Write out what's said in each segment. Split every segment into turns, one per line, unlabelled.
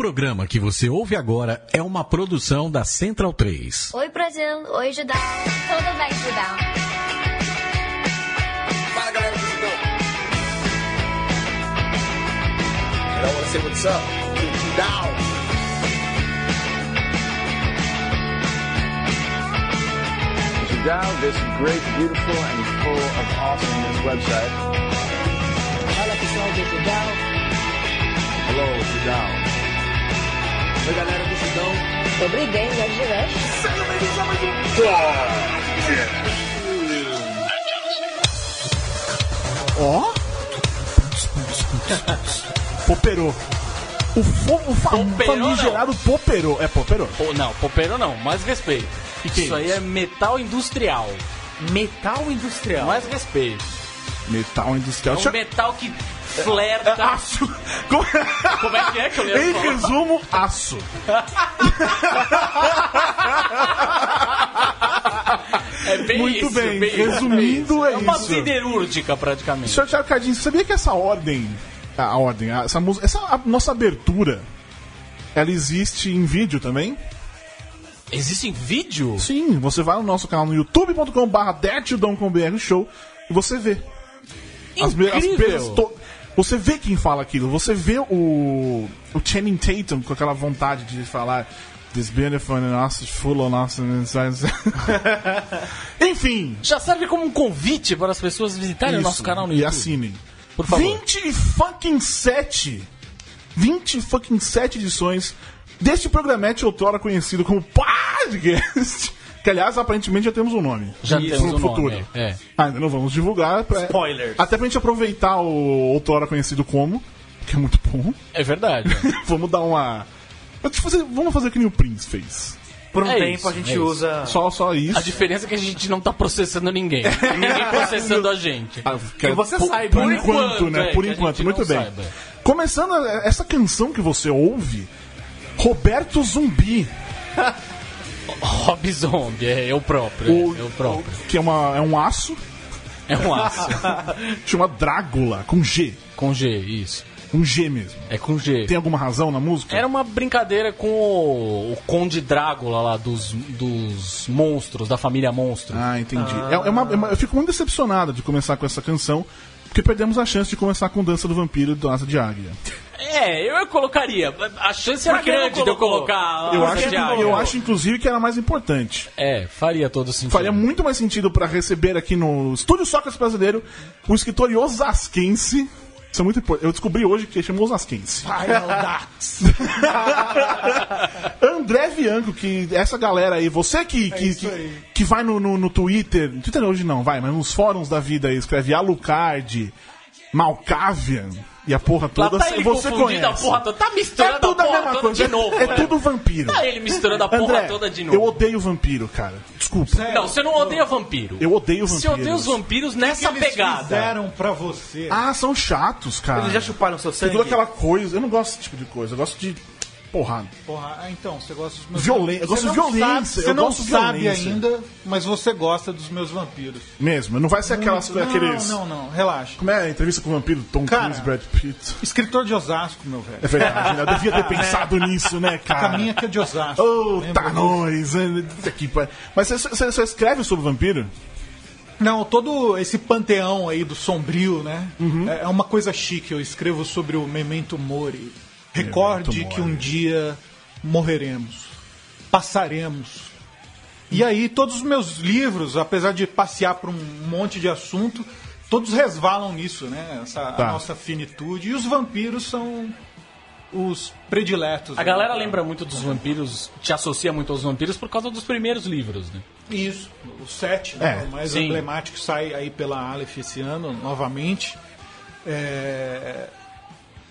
programa que você ouve agora é uma produção da Central 3.
Oi, Brasil. Oi, Judão. Tudo bem, Judão?
Fala galera do Judão. I want to say what's up Judão.
Judao, this great, beautiful, and full of awesomeness website.
Fala pessoal do Judão.
Hello, Judão. Oi galera do Judão.
Den, jak živeš?
Sejam bem-vindos a mais um
Ó. Poperô. O, fo, o fa
Poperô,
famigerado Poperô. É Poperô?
Pô, não, popero não, mais respeito.
Que que é
isso aí
isso?
é metal industrial.
Metal industrial.
Mais respeito.
Metal
É
industrial.
um
Deixa-
metal que flerta.
É, aço. Como
Como é que é que eu lembro?
Em resumo, aço.
É bem
Muito
isso,
bem,
bem
resumindo,
isso.
é
É uma siderúrgica praticamente.
Senhor Thiago Cardinho, você sabia que essa ordem, a, ordem, essa essa nossa abertura, ela existe em vídeo também?
Existe em vídeo?
Sim, você vai no nosso canal no youtube.com.br show e você vê. As, me- as
Incrível.
presas to- Você vê quem fala aquilo, você vê o, o Channing Tatum com aquela vontade de falar This beautiful and us full and inside-" Enfim,
Já serve como um convite para as pessoas visitarem o
isso,
nosso canal no
e
YouTube.
assinem.
Por favor.
20 fucking 7 20 fucking 7 edições deste programete outrora conhecido como podcast. Que aliás, aparentemente já temos um nome.
Já
Pro
temos um nome,
futuro.
é.
Ah, ainda não vamos divulgar. Pra...
Spoilers.
Até pra gente aproveitar o outrora conhecido como, que é muito bom.
É verdade.
vamos dar uma. Vamos fazer, vamos fazer o que nem o Prince fez.
Por um
É
tempo
isso,
a gente
é
usa.
Só, só isso.
A diferença é que a gente não tá processando ninguém. ninguém processando a gente.
Ah,
Que você
por,
saiba,
Por
né?
enquanto,
Por enquanto,
né?
é,
por enquanto, muito bem.
saiba.
Começando essa canção que você ouve, Roberto Zumbi,
Rob Zombie, é eu próprio.
o,
é eu próprio.
que é, uma, é um aço,
É um aço.
chama Drácula, com G.
com G, isso.
Um G mesmo.
É com G.
Tem alguma razão na música?
Era uma brincadeira com o, o Conde Drácula lá, dos, dos monstros, da família monstro.
Ah, entendi. É, é uma- é uma- eu fico muito decepcionado de começar com essa canção, porque perdemos a chance de começar com Dança do Vampiro e Dança de Águia.
É, eu colocaria. A chance era
Por que não
grande de eu colocar.
Eu acho,
águia.
eu acho, inclusive, que era mais importante.
É, faria todo sentido.
Faria muito mais sentido pra receber aqui no Estúdio Sócrates Brasileiro o escritor osasquense. Isso é muito importante. Eu descobri hoje que ele chama osasquense. André Bianco, que essa galera aí, você que, que, que, que vai no, no, no Twitter, no Twitter hoje não, vai, mas nos fóruns da vida aí, escreve Alucard, Malkavian e a porra
Lá
toda,
tá ele
você conhece.
a porra toda. Tá misturando
é tudo
a
a,
porra
mesma
toda
coisa,
de novo.
é,
né?
tudo vampiro.
Tá ele misturando a porra
André,
toda de novo.
eu odeio vampiro, cara. Desculpa.
Não, você não odeia vampiro.
Eu odeio
Você
vampiros.
odeia os vampiros nessa
que eles
pegada.
fizeram pra você?
Ah, são chatos, cara.
Eles já chuparam seu
Tem
sangue?
toda aquela coisa. Eu não gosto desse tipo de coisa. Eu gosto de porrada.
Porra, ah, então, você gosta dos meus
Violência, eu
Você
gosto de
não
violência,
Sabe, você
eu
não
gosto de
sabe
violência.
ainda, mas você gosta dos meus vampiros.
Mesmo. Não vai ser aquelas,
Muito-
aqueles.
Não, não, não, relaxa.
Como é a entrevista com o vampiro Tom
Cara.
Cruise, Brad Pitt?
Escritor de Osasco, meu velho.
É verdade, né? Eu devia ter pensado nisso, né, cara?
Caminha que é de Osasco. Lembra
tá
disso?
nós. né? Mas você, você, você escreve sobre vampiro?
Não, todo esse panteão aí do sombrio, né?
Uhum.
É é uma coisa chique. Eu escrevo sobre o Memento Mori. Recorde que um dia morreremos, passaremos. E aí, todos os meus livros, apesar de passear por um monte de assunto, todos resvalam nisso, né? Essa a
Tá.
nossa finitude. E os vampiros são os prediletos.
A
né?
galera lembra muito dos vampiros, te associa muito aos vampiros por causa dos primeiros livros, né?
Isso, o 7, né,
É,
o mais
sim.
emblemático, sai aí pela Aleph esse ano, novamente. É,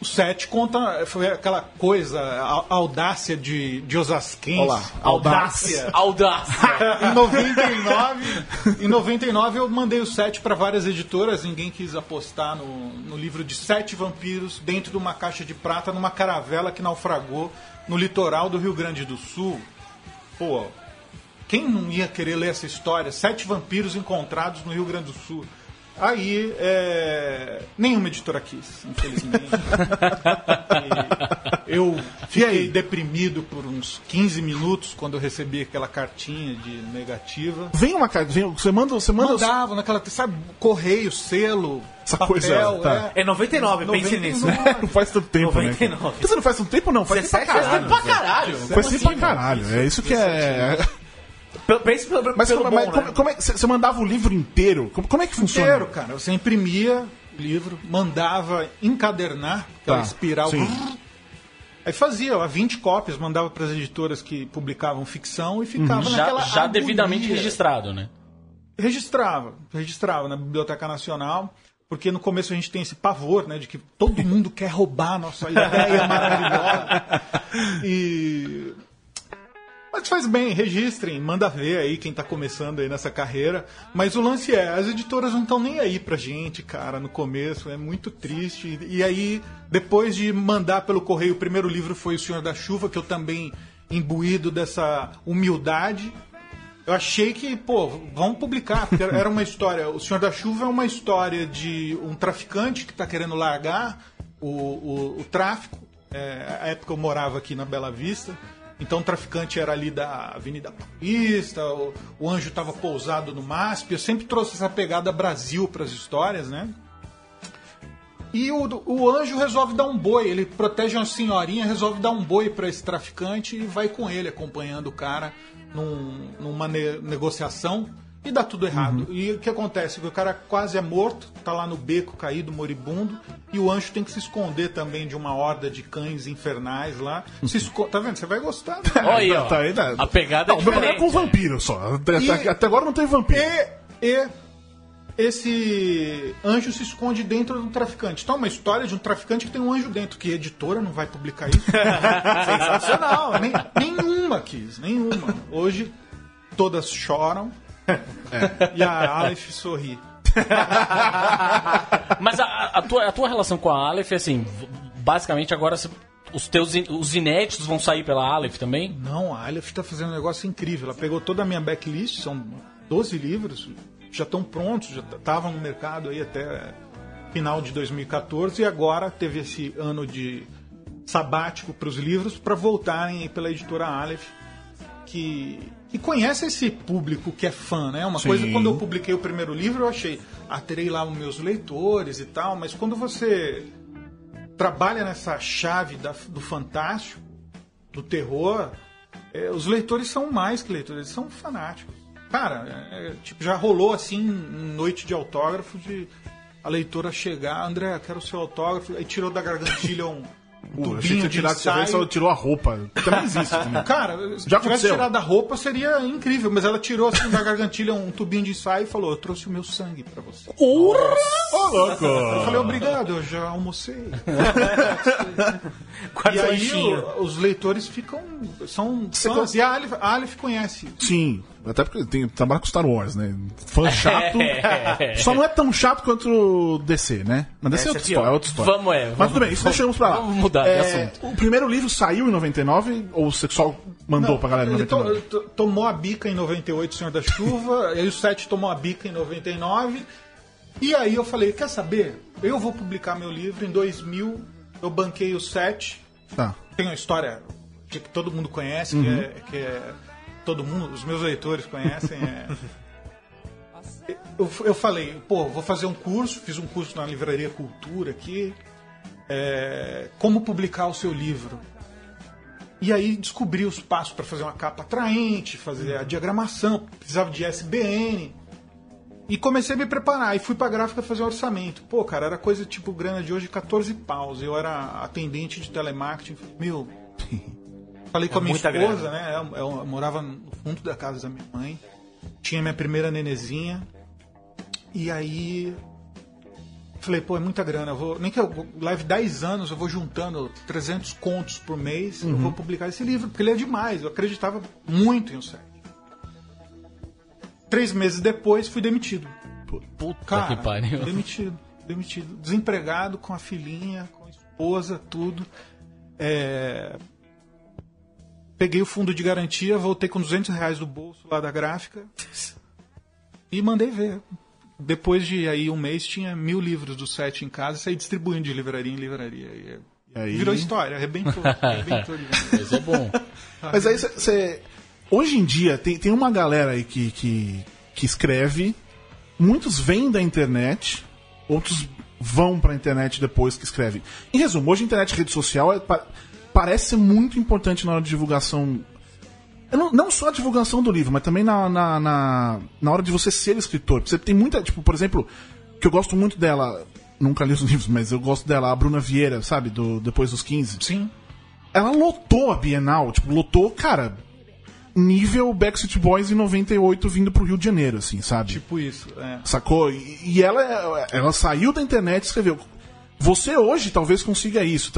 O 7 conta, foi aquela coisa, a a audácia de, de Osasquense.
Olá, audácia.
Audácia.
Em 99, em 99 eu mandei o 7 para várias editoras, ninguém quis apostar no, no livro de sete vampiros dentro de uma caixa de prata numa caravela que naufragou no litoral do Rio Grande do Sul. Pô, quem não ia querer ler essa história? Sete vampiros encontrados no Rio Grande do Sul. Aí, é, nenhuma editora quis, infelizmente. Eu fiquei deprimido por uns 15 minutos quando eu recebi aquela cartinha de negativa.
Vem uma carta, vem, você manda, você manda
Mandava naquela, sabe, correio, selo,
Essa
papel,
coisa, tá.
é.
É 99, pense nisso.
não faz tanto tempo, né?
99.
Quer dizer, não faz tanto tempo não, faz tempo pra
17
caralho.
anos pra caralho.
Faz tempo pra caralho, é isso que é...
P- Pense pelo,
Mas,
pelo
como,
bom,
mas
né?
como, como é que você mandava o livro inteiro? Como, como é que funciona?
Inteiro, cara. Você imprimia o livro, mandava encadernar, aquela
Tá,
espiral.
sim.
Aí fazia, ó, 20 cópias, mandava para as editoras que publicavam ficção e ficava naquela
Já, já
agonia.
devidamente registrado, né?
Registrava, registrava na Biblioteca Nacional, porque no começo a gente tem esse pavor, né, de que todo mundo quer roubar a nossa ideia maravilhosa. E mas faz bem, registrem, manda ver aí quem tá começando aí nessa carreira. Mas o lance é, as editoras não estão nem aí pra gente, cara, no começo, é muito triste. E aí, depois de mandar pelo correio, o primeiro livro foi O Senhor da Chuva, que eu também imbuído dessa humildade. Eu achei que, pô, vamos publicar, porque era uma história. O Senhor da Chuva é uma história de um traficante que está querendo largar o, o, o tráfico. É, a época eu morava aqui na Bela Vista. Então o traficante era ali da Avenida Paulista, o, o anjo estava pousado no MASP. Eu sempre trouxe essa pegada Brasil para as histórias, né? E o, o anjo resolve dar um boi, ele protege uma senhorinha, resolve dar um boi para esse traficante e vai com ele, acompanhando o cara num- numa ne- negociação e dá tudo errado. E o que acontece? Que o cara quase é morto, tá lá no beco caído, moribundo, e o anjo tem que se esconder também de uma horda de cães infernais lá. Se esco- Tá vendo? Você vai gostar. né?
Olha aí, ó.
Tá aí, né?
A pegada é
Não, o meu problema é
diferente.
com vampiro só. Até,
E-
até- agora não tem vampiro.
E, e esse anjo se esconde dentro do traficante. Então é uma história de um traficante que tem um anjo dentro. Que editora não vai publicar isso? Sensacional. Nem- nenhuma quis, nenhuma. Hoje todas choram e a Aleph sorri.
Mas a, a tua, a tua relação com a Aleph é assim, basicamente agora os teus os inéditos vão sair pela Aleph também?
Não, a Aleph está fazendo um negócio incrível. Ela pegou toda a minha backlist, são 12 livros, já estão prontos, já estavam no mercado aí até final de 2014 e agora teve esse ano de sabático para os livros para voltarem pela editora Aleph, que, que conhece esse público que é fã, né? Uma
Sim.
coisa, quando eu publiquei o primeiro livro, eu achei, ah, terei lá os meus leitores e tal, mas quando você trabalha nessa chave da- do fantástico, do terror, é, os leitores são mais que leitores, eles são fanáticos. Cara, é, é, tipo, já rolou assim, noite de autógrafo, de a leitora chegar, André, quero o seu autógrafo, aí tirou da gargantilha um
Pô, achei que
tubinho
tinha
de
tirado, você
ensaio.
só tirou a roupa. Também existe também.
Cara, se
Já
tivesse
aconteceu?
tirado a roupa seria incrível, mas ela tirou assim da gargantilha um tubinho de ensaio e falou: Eu trouxe o meu sangue pra você.
Ô, louco!
Eu falei: Obrigado, eu já almocei. E aí o- os leitores ficam. São fãs. E a Aleph, a Aleph conhece.
Sim, até porque tem, trabalha com Star Wars, né? Fã chato.
É.
Só não é tão chato quanto o DC, né? Mas DC é outra
é
história, é outra história.
Vamos, é,
Mas
vamos-
tudo bem, isso deixamos pra lá.
vamos mudar de
É,
assunto.
O primeiro livro saiu em 99 ou o sexual mandou pra galera em
ele to-
99?
to- tomou a bica em 98, Senhor da Chuva. aí o 7 tomou a bica em 99. E aí eu falei: Quer saber? Eu vou publicar meu livro em 2000. Eu banquei o 7.
Tá.
Tem uma história que todo mundo conhece, que, é, que é- Todo mundo, os meus leitores conhecem. é- eu, eu falei, pô, vou fazer um curso, fiz um curso na Livraria Cultura aqui. é, como publicar o seu livro. E aí descobri os passos para fazer uma capa atraente, fazer a diagramação, precisava de SBN. E comecei a me preparar. E fui pra gráfica fazer um orçamento. Pô, cara, era coisa tipo grana de hoje, 14 paus. Eu era atendente de telemarketing. Meu. Falei com a minha esposa,
grana.
né? Eu, eu morava no fundo da casa da minha mãe. Tinha minha primeira nenezinha. E aí. Falei, pô, é muita grana. Eu vou, nem que eu leve 10 anos, eu vou juntando 300 contos por mês. Eu vou publicar esse livro, porque ele é demais. Eu acreditava muito em o site. Três meses depois, fui demitido.
Puta
Cara,
que pariu.
demitido, demitido. Desempregado, com a filhinha, com a esposa, tudo. É, Peguei o fundo de garantia, voltei com 200 reais do bolso lá da gráfica e mandei ver. depois de aí um mês, tinha mil livros do set em casa e saí distribuindo de livraria em livraria. E, é-
aí-
Virou história, arrebentou. arrebentou de vez.
Isso é bom.
Mas aí você. Hoje em dia, tem, tem uma galera aí que, que, que escreve, muitos vêm da internet, outros vão pra internet depois que escrevem. Em resumo, hoje a internet e rede social é, pa- parece ser muito importante na hora de divulgação. Não, não só a divulgação do livro, mas também na, na, na, na hora de você ser escritor. Você tem muita, tipo, por exemplo, que eu gosto muito dela, nunca li os livros, mas eu gosto dela, a Bruna Vieira, sabe, do Depois dos 15
Sim.
ela lotou a Bienal, tipo, lotou, cara, nível Backstreet Boys em 98 vindo pro Rio de Janeiro, assim, sabe?
Tipo isso. É.
Sacou? E, e ela, ela saiu da internet e escreveu. Você hoje talvez consiga isso,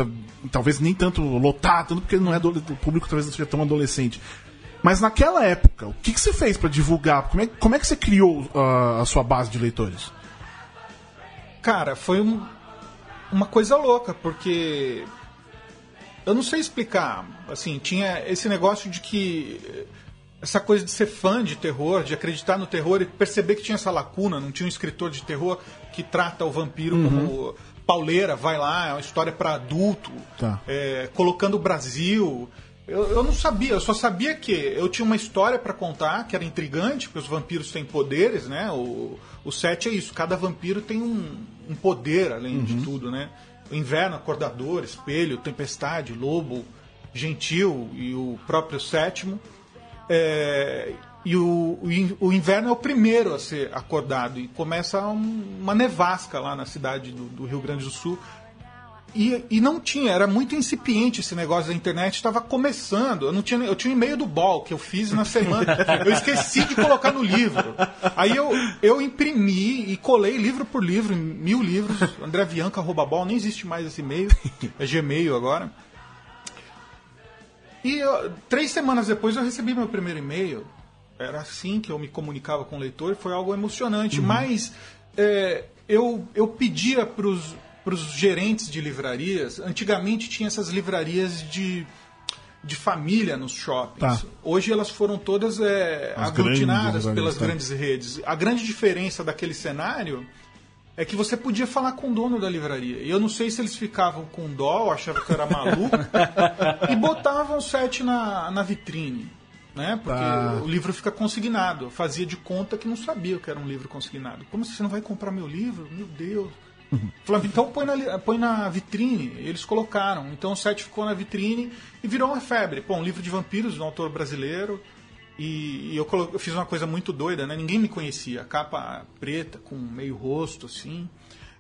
talvez nem tanto lotar, tanto porque não é adole- o público talvez não seja tão adolescente. Mas naquela época, o que, que você fez pra divulgar? Como é, como é que você criou ah, a sua base de leitores?
Cara, foi um- uma coisa louca, porque eu não sei explicar. Assim, tinha esse negócio de que eh, essa coisa de ser fã de terror, de acreditar no terror e perceber que tinha essa lacuna, não tinha um escritor de terror que trata o vampiro como pauleira, vai lá, é uma história para adulto,
Tá.
é, colocando o Brasil. Eu, eu não sabia, eu só sabia que eu tinha uma história para contar que era intrigante, porque os vampiros têm poderes, né? O, o set é isso, cada vampiro tem um, um poder além de tudo, né? O inverno, acordador, espelho, tempestade, lobo, gentil e o próprio sétimo. É, e o, o in- o inverno é o primeiro a ser acordado e começa um- uma nevasca lá na cidade do, do Rio Grande do Sul. E, e não tinha, era muito incipiente esse negócio da internet, estava começando. Eu não tinha, eu tinha um e-mail do Ball que eu fiz na semana. Eu esqueci de colocar no livro. Aí eu, eu imprimi e colei livro por livro, mil livros. Ball, nem existe mais esse e-mail. É Gmail agora. E eu- três semanas depois eu recebi meu primeiro e-mail. Era assim que eu me comunicava com o leitor, foi algo emocionante. Mas é, eu, eu pedia para os gerentes de livrarias. Antigamente tinha essas livrarias de, de família nos shoppings.
Tá.
Hoje elas foram todas é,
As
aglutinadas
grandes
pelas
tá.
grandes redes. A grande diferença daquele cenário é que você podia falar com o dono da livraria. E eu não sei se eles ficavam com dó, achavam que eu era maluco, e botavam o set na, na vitrine. Né? Porque
Tá.
o livro fica consignado. Eu fazia de conta que não sabia que era um livro consignado. Como você não vai comprar meu livro? Meu Deus. Falava, então põe na, põe na vitrine. Eles colocaram. Então o set ficou na vitrine e virou uma febre. Pô, um livro de vampiros, um autor brasileiro. E, e eu, colo- eu fiz uma coisa muito doida, né? Ninguém me conhecia. Capa preta, com meio rosto, assim.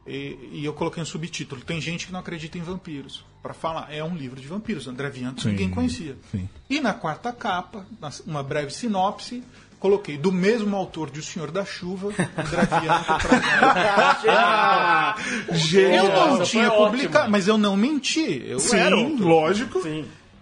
E, e eu coloquei um subtítulo. Tem gente que não acredita em vampiros. Para falar, é um livro de vampiros. André Vianto, ninguém conhecia.
sim.
E na quarta capa, na- uma breve sinopse, coloquei do mesmo autor de O Senhor da Chuva, André. Eu
Genial.
não
Nossa,
tinha publicado, mas eu não menti. Eu era
Sim,
autor.
lógico.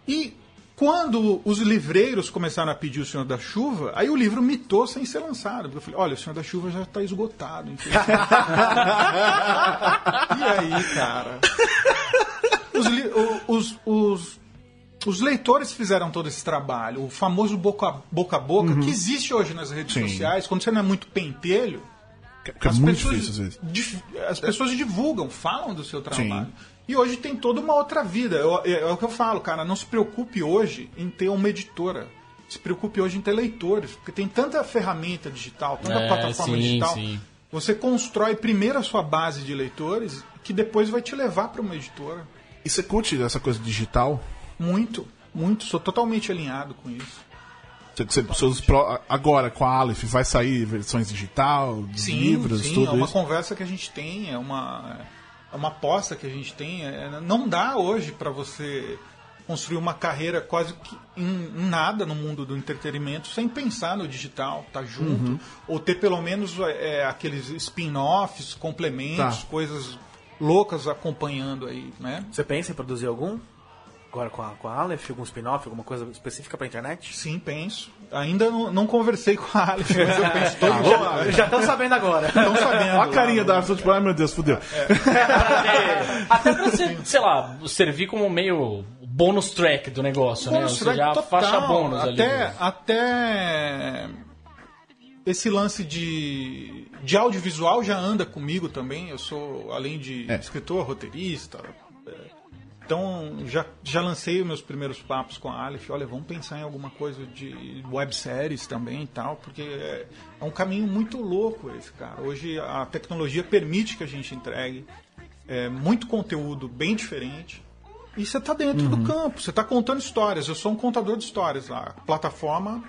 E quando os livreiros começaram a pedir o Senhor da Chuva, aí o livro mitou sem ser lançado. Porque eu falei, olha, o Senhor da Chuva já está esgotado. infelizmente." e aí, cara? Os, os- os- os leitores fizeram todo esse trabalho. O famoso boca a boca, a boca que existe hoje nas redes
Sim.
sociais. Quando você não é muito pentelho,
Fica muito difícil às vezes.
dif- as pessoas divulgam, falam do seu trabalho. E hoje tem toda uma outra vida. Eu- é, é o que eu falo, cara. Não se preocupe hoje em ter uma editora. Se preocupe hoje em ter leitores. Porque tem tanta ferramenta digital, tanta
É,
plataforma
sim,
digital.
sim.
Você constrói primeiro a sua base de leitores, que depois vai te levar para uma editora.
E você curte essa coisa digital?
Muito, muito. Sou totalmente alinhado com isso.
Você- você- seus pro- agora com a Aleph vai sair versões digital, de
Sim,
livros,
sim,
tudo
é uma
isso?
conversa que a gente tem, é uma, é uma aposta que a gente tem. é- não dá hoje para você construir uma carreira quase que em, em nada no mundo do entretenimento sem pensar no digital, tá junto,
Uhum.
ou ter pelo menos é, aqueles spin-offs, complementos,
Tá.
coisas loucas acompanhando aí, né?
Você pensa em produzir algum? Agora com a, com a Aleph, algum spin-off, alguma coisa específica pra internet?
Sim, penso. Ainda não, não conversei com a Alex, mas eu penso todo
Ah,
dia.
Já estão sabendo agora.
Estão sabendo.
Olha a carinha da Alex, tipo, ai meu Deus, fudeu.
Até pra você, sei lá, servir como meio bônus track do negócio, né?
Bônus
Você
track
já
total.
faixa bônus ali.
até, até esse lance de, de audiovisual já anda comigo também. Eu sou, além de
É.
escritor, roteirista. é, Então, já, já lancei os meus primeiros papos com a Aleph. Olha, vamos pensar em alguma coisa de webséries também e tal, porque é, é um caminho muito louco esse, cara. Hoje a tecnologia permite que a gente entregue é, muito conteúdo bem diferente. E você está dentro do campo, você está contando histórias. Eu sou um contador de histórias lá. A plataforma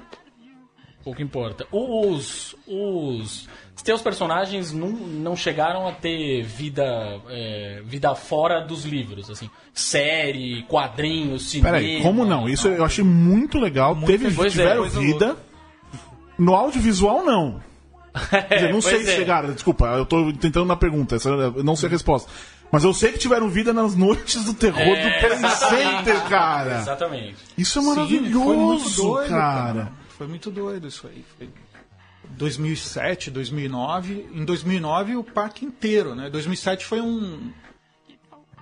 Pouco importa. Os. Os. Os teus personagens não, não chegaram a ter vida. é, vida fora dos livros, assim. Série, quadrinhos, cinema.
Peraí, como não? Isso eu achei muito legal. Teve,
coisa,
tiveram
coisa
vida. No audiovisual, não. Quer dizer, não sei
pois
se
é.
chegaram, desculpa, eu tô tentando na pergunta, não sei a resposta. Mas eu sei que tiveram vida nas noites do terror
É,
do Play Center, cara.
Exatamente.
Isso é
Sim,
maravilhoso,
muito doido,
cara.
Foi muito doido isso aí. Foi 2007, 2009. Em 2009 o parque inteiro, né? 2007 foi um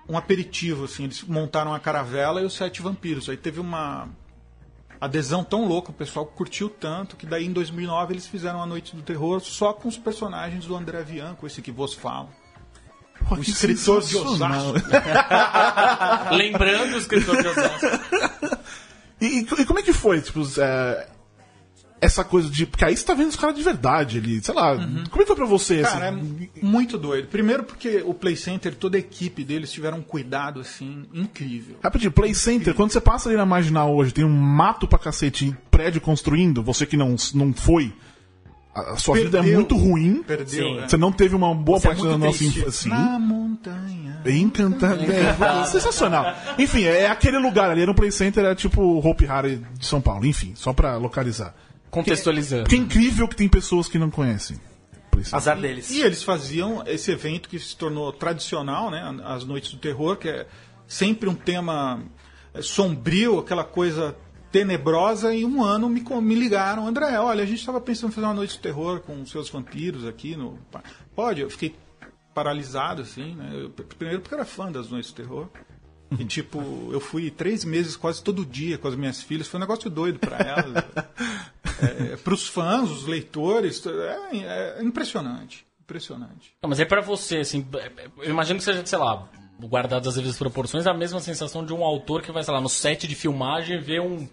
um aperitivo assim, eles montaram a caravela e os sete vampiros. Aí teve uma adesão tão louca, o pessoal curtiu tanto que daí em 2009 eles fizeram a Noite do Terror só com os personagens do André Bianco, esse que vos fala.
Pô,
Um escritor de. Osasco.
Lembrando o escritor de Osasco.
E, e- e como é que foi, tipo, é, essa coisa de. Porque aí você tá vendo os caras de verdade ali, sei lá. Como é que foi pra você?
Cara,
assim?
é muito doido. Primeiro porque o Play Center, toda a equipe deles tiveram um cuidado assim incrível.
Rapidinho, Play Center, quando você passa ali na Marginal hoje, tem um mato pra cacete e prédio construindo, você que não, não foi, a sua vida é
Perdeu.
muito ruim.
Perdeu. Né?
Você não teve uma boa
Você é
parte da
muito
nossa infância.
Na montanha.
Bem encantado. É, sensacional. Enfim, é aquele lugar ali, era um Play Center, é tipo Hope Harry de São Paulo. Enfim, só pra localizar.
Contextualizando.
Porque é incrível que tem pessoas que não conhecem.
Azar deles.
E eles faziam esse evento que se tornou tradicional, né? As Noites do Terror, que é sempre um tema é, sombrio, aquela coisa tenebrosa. E um ano me, me ligaram, André, olha, a gente estava pensando em fazer uma Noite do Terror com os seus vampiros aqui. No... Pode? Eu fiquei paralisado, assim, né? Eu- primeiro porque eu era fã das Noites do Terror. E, tipo, eu fui três meses quase todo dia com as minhas filhas. Foi um negócio doido para elas. é, para os fãs, os leitores. É, é impressionante. Impressionante.
Não, mas é pra você, assim, eu imagino que seja, sei lá, guardado às vezes proporções, a mesma sensação de um autor que vai, sei lá, no set de filmagem ver um,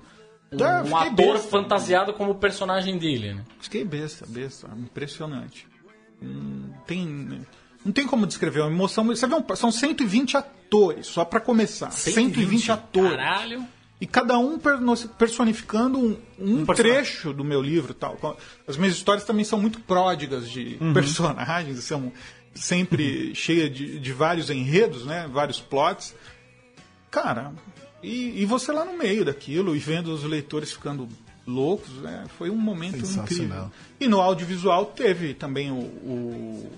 um,
É, eu
um ator
besta.
fantasiado como o personagem dele, né?
Fiquei besta, besta. Impressionante. Hum, tem, não tem como descrever uma emoção. Você vê um- são 120 atores, só para começar. 120, atores.
Caralho.
E cada um personificando um, um
personagem.
trecho do meu livro. tal. As minhas histórias também são muito pródigas de personagens, são sempre cheias de, de vários enredos, né? vários plots. Cara, e, e você lá no meio daquilo e vendo os leitores ficando loucos, né? foi um momento incrível. E no audiovisual teve também o. o-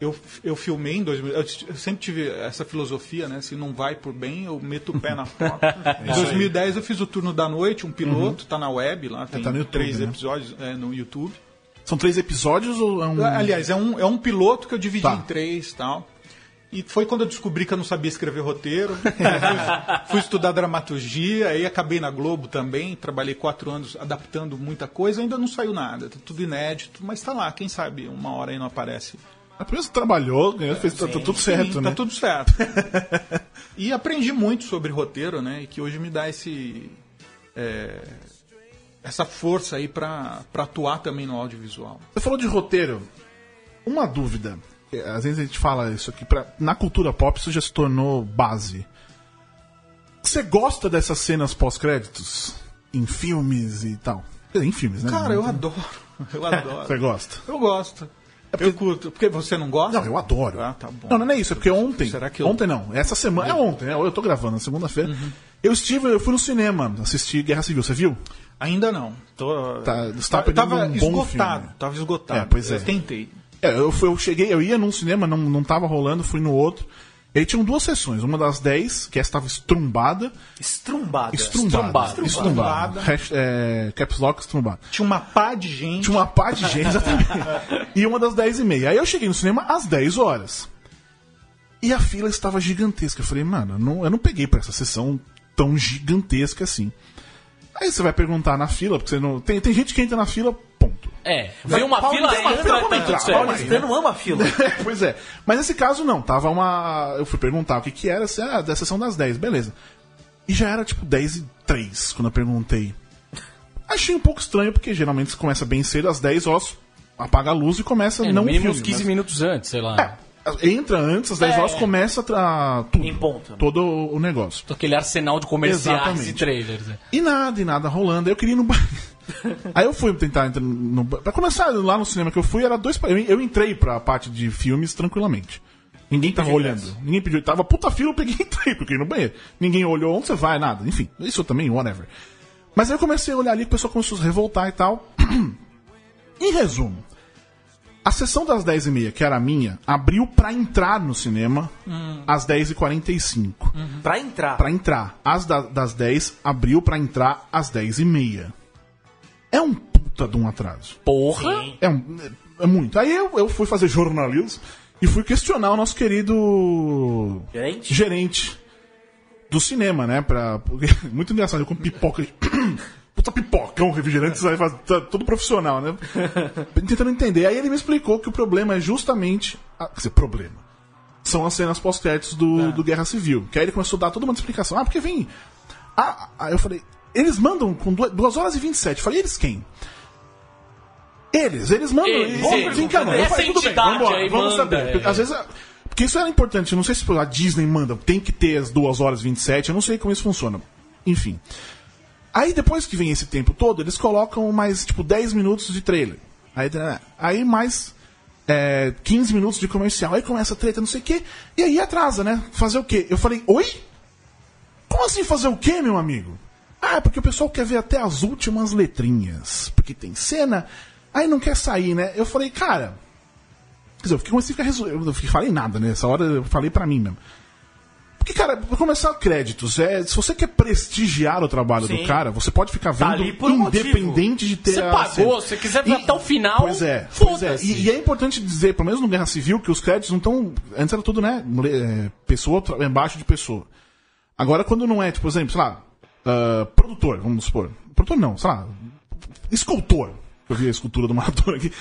eu, eu filmei em 2000. Eu eu sempre tive essa filosofia, né? Se não vai por bem, eu meto o pé na porta. em 2010 eu fiz o turno da noite, um piloto, tá na web lá, tem
tá no YouTube,
três
né?
episódios é, no YouTube.
São três episódios ou é um.
Aliás, é um, é um piloto que eu dividi
Tá.
em três tal. E foi quando eu descobri que eu não sabia escrever roteiro. fui, fui estudar dramaturgia, aí acabei na Globo também. Trabalhei quatro anos adaptando muita coisa, ainda não saiu nada. Tá tudo inédito, mas tá lá, quem sabe uma hora aí não aparece.
A primeira você trabalhou, ganhou, fez tá, tá tudo certo,
Sim,
né?
Tá tudo certo. e aprendi muito sobre roteiro, né? E que hoje me dá esse. é, essa força aí pra pra atuar também no audiovisual.
Você falou de roteiro. Uma dúvida. É, Às vezes a gente fala isso aqui. Pra... Na cultura pop isso já se tornou base. Você gosta dessas cenas pós-créditos? Em filmes e tal? Em filmes, né?
Cara, eu adoro. Eu adoro.
Você gosta?
Eu gosto. Eu curto. Porque você não gosta?
Não, eu adoro.
Ah, tá bom.
Não, não é isso, é porque ontem.
Será que eu- Uhum.
Ontem não, essa semana. É ontem, né? Eu tô gravando, na segunda-feira. Eu estive, eu fui no cinema assistir Guerra Civil, você viu?
Ainda não. Tô...
Tá, você tá
eu tava
um bom
esgotado.
filme.
Tava esgotado.
É, pois é.
Eu tentei.
É, eu, fui- eu cheguei, eu ia num cinema, não, não tava rolando, fui no outro. E aí tinham duas sessões, uma das 10, que essa estava estrumbada.
Estrumbada.
Estrumbada.
Estrumbada.
Estrumbada. Hash- é, caps lock estrumbada.
Tinha uma pá de gente.
Tinha uma pá de gente, exatamente. e uma das 10 e meia. Aí eu cheguei no cinema às 10 horas. E a fila estava gigantesca. Eu falei, mano, eu não, eu não peguei pra essa sessão tão gigantesca assim. Aí você vai perguntar na fila, porque você não. Tem, tem gente que entra na fila.
É, veio uma fila extra, tá tudo certo.
Paulo Estevão ama a fila.
pois é. Mas nesse caso, não. Tava uma. Eu fui perguntar o que que era, se era da sessão das 10, beleza. E já era tipo 10 e 3 quando eu perguntei. Achei um pouco estranho, porque geralmente começa bem cedo, às 10 horas, apaga a luz e começa
É,
não
no mínimo
filme,
uns 15
mas-
minutos antes, sei lá.
É, entra antes, às 10
É,
horas começa a tra... tudo.
Em ponto.
Todo o negócio.
Aquele arsenal de comerciais
Exatamente.
e trailers. né?
E nada, e nada rolando. Eu queria ir no banheiro. Aí eu fui tentar entrar no Pra começar, lá no cinema que eu fui, era dois. Eu, eu entrei pra parte de filmes tranquilamente. Ninguém tava olhando.
ingresso.
Ninguém pediu. Tava puta fila, eu peguei e entrei, porque no banheiro. Ninguém olhou onde você vai, nada. Enfim, isso também, whatever. Mas aí eu comecei a olhar ali, o pessoal começou a se revoltar e tal. em resumo, a sessão das 10h30, que era a minha, abriu pra entrar no cinema às 10h45
Pra entrar.
pra entrar. As da- das 10 abriu pra entrar às 10 e meia. É um puta de um atraso.
Porra!
É, um- é muito. Aí eu, eu fui fazer jornalismo e fui questionar o nosso querido
Gerente?
gerente do cinema, né? Pra, porque- muito engraçado, eu com pipoca. Puta pipocão, refrigerante, sai faz- tá todo profissional, né? Tentando entender. Aí ele me explicou que o problema é justamente. ah, Quer dizer, problema são as cenas pós-créditos do, do Guerra Civil. Que aí ele começou a dar toda uma explicação. Ah, porque vem. Ah, ah, eu falei, eles mandam com 2 horas e 27. Eu falei, eles quem? Eles, eles mandam.
Eles,
Eles,
eles.
mano. Eu falei, tudo bem, vambora, vamos
manda,
saber. Porque,
é.
Às vezes. Porque isso era importante. Eu não sei se a Disney manda, tem que ter as 2 horas e 27. Eu não sei como isso funciona. Enfim. Aí depois que vem esse tempo todo, eles colocam mais, tipo, 10 minutos de trailer. Aí, né, aí mais é, 15 minutos de comercial. Aí começa a treta, não sei o quê. E aí atrasa, né? Fazer o quê? Eu falei, oi? Como assim fazer o quê, meu amigo? Ah, é porque o pessoal quer ver até as últimas letrinhas. Porque tem cena, aí não quer sair, né? Eu falei, cara. Quer dizer, eu fiquei, comecei a ficar Eu não falei nada, né? Essa hora eu falei pra mim mesmo. Porque, cara, pra começar, créditos. É, se você quer prestigiar o trabalho
Sim.
do cara, você pode ficar vendo
Tá ali por um
independente de ter
Você
a
pagou, se você quiser ver até o final,
Pois é, pois é.
foda-se.
E, e é importante dizer, pelo menos no Guerra Civil, que os créditos não estão. Antes era tudo, né? é, pessoa embaixo de pessoa. Agora, quando não é, tipo, por exemplo, sei lá, ah, produtor, vamos supor. Produtor não, sei lá. Escultor. Eu vi a escultura do Maradona aqui.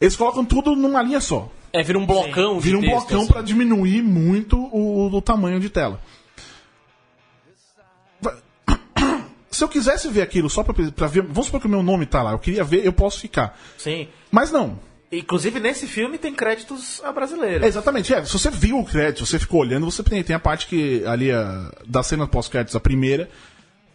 Eles colocam tudo numa linha só.
É, vira um blocão de
Vira um blocão
assim.
pra diminuir muito o, o tamanho de tela. Se eu quisesse ver aquilo só pra, pra ver. Vamos supor que o meu nome tá lá. Eu queria ver, eu posso ficar.
Sim.
Mas não.
Inclusive, nesse filme tem créditos a brasileira.
É, exatamente. É, se você viu o crédito, você ficou olhando, você tem, tem a parte que ali a, da cena pós-créditos, a primeira,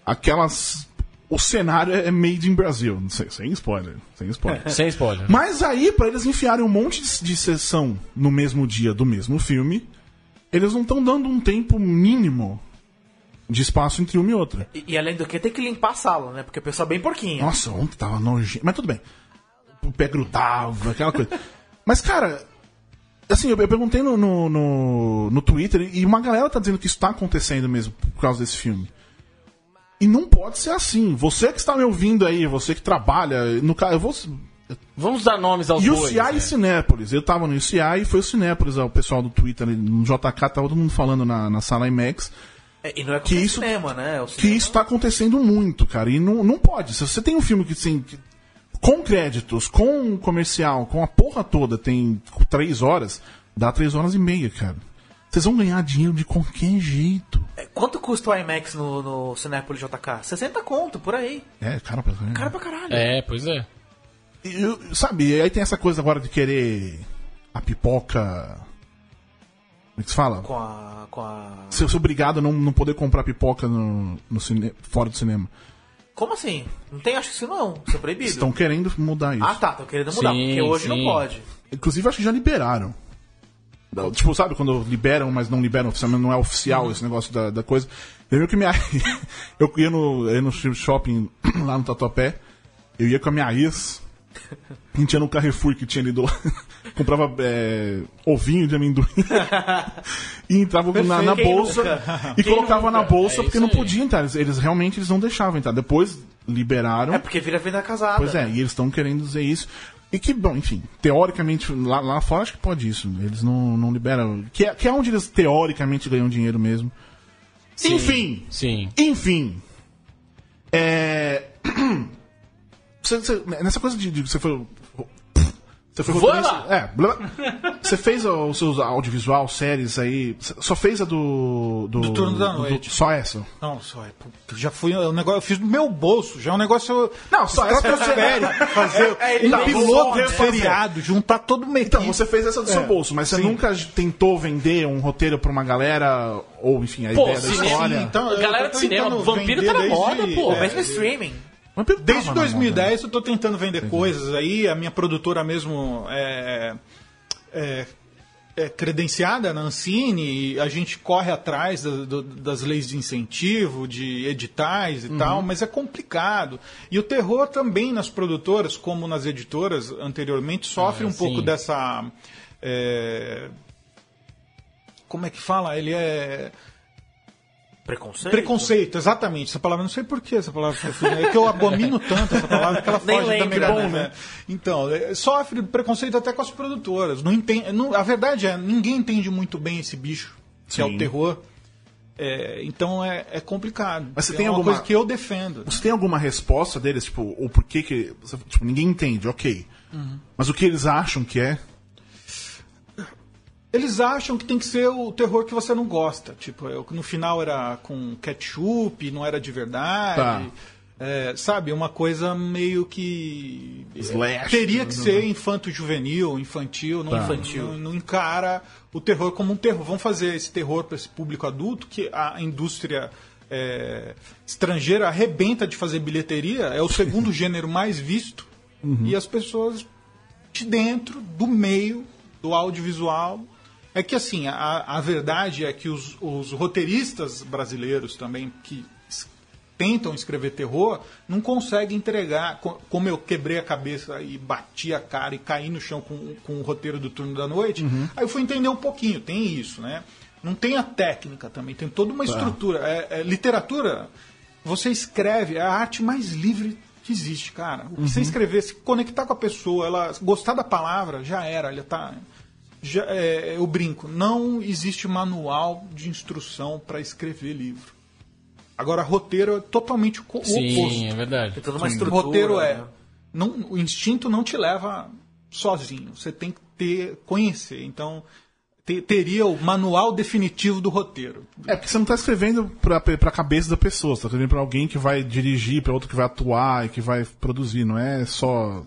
aquelas. O cenário é made in Brasil. Não sei, sem spoiler. Sem spoiler.
Sem spoiler.
Mas aí, pra eles enfiarem um monte de, de sessão no mesmo dia do mesmo filme, eles não estão dando um tempo mínimo de espaço entre uma e outra.
E, e além do que, tem que limpar a sala, né? Porque o pessoal é bem porquinho.
Nossa, ontem tava nojento. Mas tudo bem. O pé grudava, aquela coisa. Mas, cara, assim, eu, eu perguntei no, no, no, no Twitter e uma galera tá dizendo que isso tá acontecendo mesmo por causa desse filme. E não pode ser assim. Você que está me ouvindo aí, você que trabalha, no caso, eu vou.
Vamos dar nomes aos bois.
UCI
né?
e Cinépolis. Eu tava no UCI e foi o Cinépolis, o pessoal do Twitter, ali, no JK, tava todo mundo falando na, na sala IMAX.
É, e não é
Que isso-
cinema, né? O
que
cinema-
isso tá acontecendo muito, cara. E não, não pode. Se você tem um filme que tem. que- com créditos, com comercial, com a porra toda, tem três horas, dá três horas e meia, cara. Vocês vão ganhar dinheiro de qualquer jeito.
Quanto custa o IMAX no, no Cinépolis JK? 60 conto, por aí.
É, cara, pra
Cara pra caralho.
É, pois é.
E eu- sabe, e aí tem essa coisa agora de querer a pipoca. Como é que se fala?
Com a. Com a.
Ser, ser obrigado a não, não poder comprar pipoca no, no cine, fora do cinema.
Como assim? Não tem, acho que isso não. Isso é proibido.
Estão querendo mudar isso.
Ah, tá. Estão querendo mudar.
Sim,
porque hoje não
sim.
pode.
Inclusive, acho que já liberaram. Tipo, sabe quando liberam, mas não liberam oficialmente, não é oficial esse negócio da, da coisa. Eu que minha. eu ia no, eu ia no shopping lá no Tatuapé, eu ia com a minha ex, a gente ia no Carrefour que tinha ali do lado, comprava é, ovinho de amendoim e entrava na, na
Quem
bolsa e
Quem
colocava
nunca?
na bolsa
É
porque não podia entrar. Eles, eles realmente eles não deixavam entrar. Depois liberaram.
É porque vira venda casada.
Pois é, e eles estão querendo dizer isso. E que, bom, enfim, teoricamente, lá, lá fora acho que pode isso. Eles não, não liberam. Que é, que é onde eles teoricamente ganham dinheiro mesmo. Enfim!
Sim.
Enfim! É. Você- você- nessa coisa de, de você foi Você foi roteirista-
lá.
É, blá, blá. Você fez os seus audiovisual, séries aí. Só fez a do. Do,
Do Turno da Noite.
só essa.
Não, só é. Já fui. um negócio, eu fiz do meu bolso. Já é um negócio.
Não, só essa
estratosférico. Fazer
É,
um
não,
piloto de feriado, juntar todo meio.
Então, você fez essa do seu
É,
bolso, mas você
sim.
nunca tentou vender um roteiro pra uma galera, ou enfim, a
Pô,
ideia da
cinema,
história.
Sim, então,
Galera de cinema, vampiro tá na moda, pô.
é,
Mas no streaming.
Desde
na moda.
2010 eu tô tentando vender coisas aí, a minha produtora mesmo é, é- é credenciada na Ancine, e a gente corre atrás da- do- das leis de incentivo, de editais e tal, mas é complicado. E o terror também nas produtoras, como nas editoras anteriormente, sofre
Ah,
um pouco
sim.
dessa. é, como é que fala? Ele é.
Preconceito.
Preconceito, exatamente. Essa palavra, não sei por que essa palavra fugida. É que eu abomino tanto essa palavra que ela foge da
lembro,
minha
bom,
mente,
né?
Então, é, sofre preconceito até com as produtoras. Não entende, não- a verdade é, ninguém entende muito bem esse bicho, que é o terror. É, então é, é complicado.
Mas você
é
tem
uma
alguma-
coisa que eu defendo.
Você tem alguma resposta deles, tipo, o porquê que. Tipo, ninguém entende, ok.
Uhum.
Mas o que eles acham que é.
Eles acham que tem que ser o terror que você não gosta. Tipo, eu- no final era com ketchup, não era de verdade.
Tá.
É, sabe, uma coisa meio que.
Slash.
Teria que ser infanto-juvenil, infantil, não,
Tá.
infantil. Não, não encara o terror como um terror. Vamos fazer esse terror para esse público adulto que a indústria é, estrangeira arrebenta de fazer bilheteria. É o segundo gênero mais visto. E as pessoas de dentro, do meio, do audiovisual. É que assim, a, a verdade é que os, os roteiristas brasileiros também, que tentam escrever terror, não conseguem entregar, co- como eu quebrei a cabeça e bati a cara e caí no chão com, com o roteiro do turno da noite, aí eu fui entender um pouquinho, tem isso, né? Não tem a técnica também, tem toda uma estrutura. É, é, literatura, você escreve, é a arte mais livre que existe, cara. O que você escrever, se conectar com a pessoa, ela gostar da palavra, já era, ela tá. Já, é, eu brinco, não existe manual de instrução para escrever livro. Agora, roteiro é totalmente o co- o
Sim,
oposto.
é verdade.
Tem toda uma
O
estrutura.
roteiro é.
né?
Não, o instinto não te leva sozinho. Você tem que ter, conhecer. Então, te- teria o manual definitivo do roteiro.
É porque você não tá escrevendo pra, pra cabeça da pessoa, você tá escrevendo pra alguém que vai dirigir, pra outro que vai atuar e que vai produzir, não é só.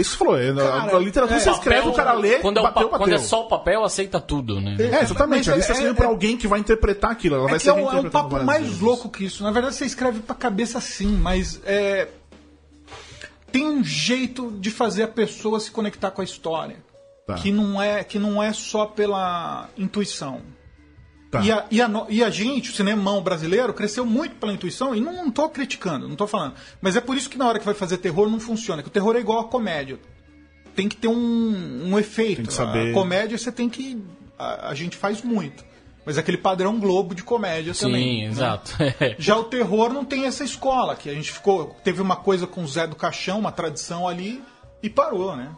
Isso falou, é, na-
Cara,
na literatura
é,
você escreve,
Papel-
o cara lê,
quando é, o
bateu,
quando é só o papel, aceita tudo, né?
É, exatamente.
Mas
Ali você
é-
escrevendo
é-
pra alguém que vai interpretar aquilo. Ela vai
É que
ser
é um, é um papo mais
vezes.
louco que isso. Na verdade, você escreve pra cabeça sim, mas é, tem um jeito de fazer a pessoa se conectar com a história.
Tá.
Que, não é, que não é só pela intuição.
Tá.
E, a, e, a, e a gente, o cinemão brasileiro, cresceu muito pela intuição, e não, tô criticando, não tô falando. Mas é por isso que na hora que vai fazer terror não funciona, que o terror é igual a comédia. Tem que ter um, um efeito.
Tem que saber.
A comédia você tem que. A, a gente faz muito. Mas é aquele padrão globo de comédia
Sim,
também. né?
exato. É.
Já o terror não tem essa escola, que a gente ficou. Teve uma coisa com o Zé do Caixão, uma tradição ali, e parou, né?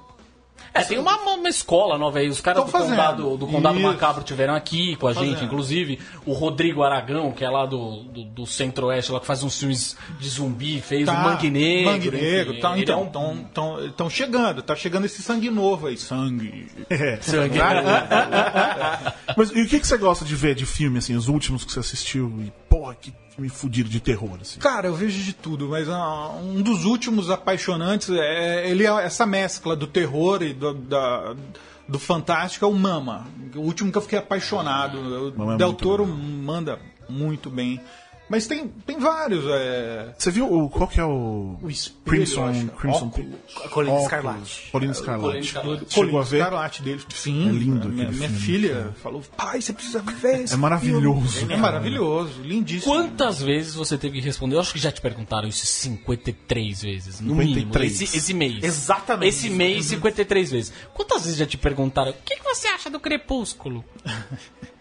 É, tem uma, uma escola nova aí. Os caras
Tão
do. Condado, do Condado
Isso.
Macabro tiveram aqui com a gente,
fazendo.
inclusive. O Rodrigo Aragão, que é lá do, do, do Centro-Oeste, lá que faz uns filmes de zumbi, fez o Mangue Negro.
Mangue Negro,
enfim,
tá,
é
então,
um
estão chegando, tá chegando esse sangue novo aí. Sangue.
sangue.
Mas e o que, que você gosta de ver de filme, assim, os últimos que você assistiu? E, porra, que filme fudido de terror, assim.
Cara, eu vejo de tudo, mas ah, um dos últimos apaixonantes é ele é essa mescla do terror e do, da- do fantástico é o Mama. O último que eu fiquei apaixonado.
É
Del Toro
bom.
manda muito bem. Mas tem, tem vários. É...
Você viu o, qual que é o...
O espelho,
Crimson...
acho.
Crimson...
Óculos.
A Colina
Óculos.
Escarlate.
Colina
Colina
Escarlate.
Escarlate.
Chegou a ver?
Escarlate dele. Sim,
É lindo
minha, minha
filme,
filha falou: pai, você precisa ver esse
É maravilhoso.
filme." É
cara.
maravilhoso, lindíssimo.
Quantas vezes você teve que responder? Eu acho que já te perguntaram isso 53 vezes, no
53.
mínimo. Esse, esse mês.
Exatamente.
Esse mês, 53 vezes. Quantas vezes já te perguntaram? O que, que você acha do Crepúsculo?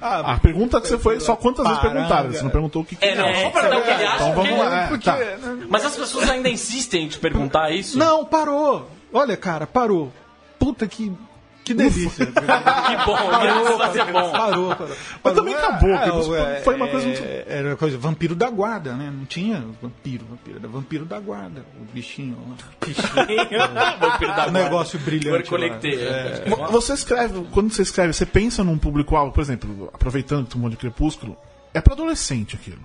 A pergunta que você foi só quantas vezes
Paranga.
perguntaram. Você não perguntou o que que
É, não,
é.
só pra ver o que ele acha.
Então vamos lá. É,
Porque,
tá.
Mas as pessoas ainda insistem em te perguntar isso?
Não, parou. Olha, cara, parou. Puta que. Que delícia.
Que bom, a Deus é bom.
Parou, parou.
Mas também acabou,
É, é,
foi uma coisa
é,
muito-
Era coisa, vampiro da guarda, né? Não tinha vampiro, vampiro. Era vampiro da guarda, o bichinho. lá.
Vampiro da
O negócio brilhante. É.
Vo- Você escreve, quando você escreve, você pensa num público-alvo, por exemplo, aproveitando que tu de Crepúsculo, é pra adolescente aquilo.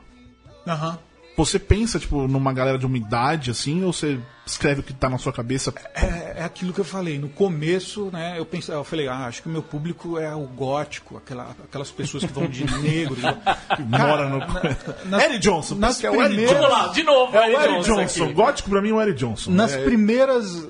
Aham.
Você pensa, tipo, numa galera de uma idade, assim, ou você escreve o que tá na sua cabeça?
É, é aquilo que eu falei. No começo, né, eu pensei, eu falei, ah, acho que o meu público é o gótico, aquela, aquelas pessoas que vão de negro.
Que mora no.
nas-
Eric Johnson,
nas
que é o Eric
primeiras-
Vamos lá, de novo.
É o
Eric Johnson
Johnson. Gótico pra mim é o Eric Johnson.
Nas
é,
primeiras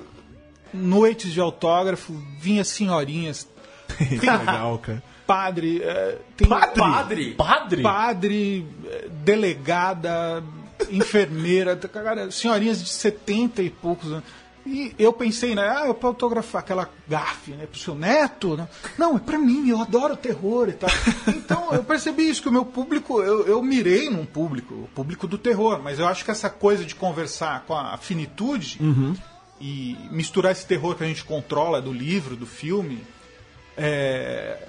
noites de autógrafo, vinha senhorinhas,
que legal, cara.
padre, é, tem
Padre?
Padre?
padre, é, delegada, enfermeira, cara, senhorinhas de 70 e poucos anos. E eu pensei, né, ah, eu para autografar aquela gafe, né, pro seu neto, né? Não, é pra mim, eu adoro terror e tal. Então, eu percebi isso, que o meu público, eu, eu mirei num público, o público do terror, mas eu acho que essa coisa de conversar com a finitude e misturar esse terror que a gente controla do livro, do filme, é,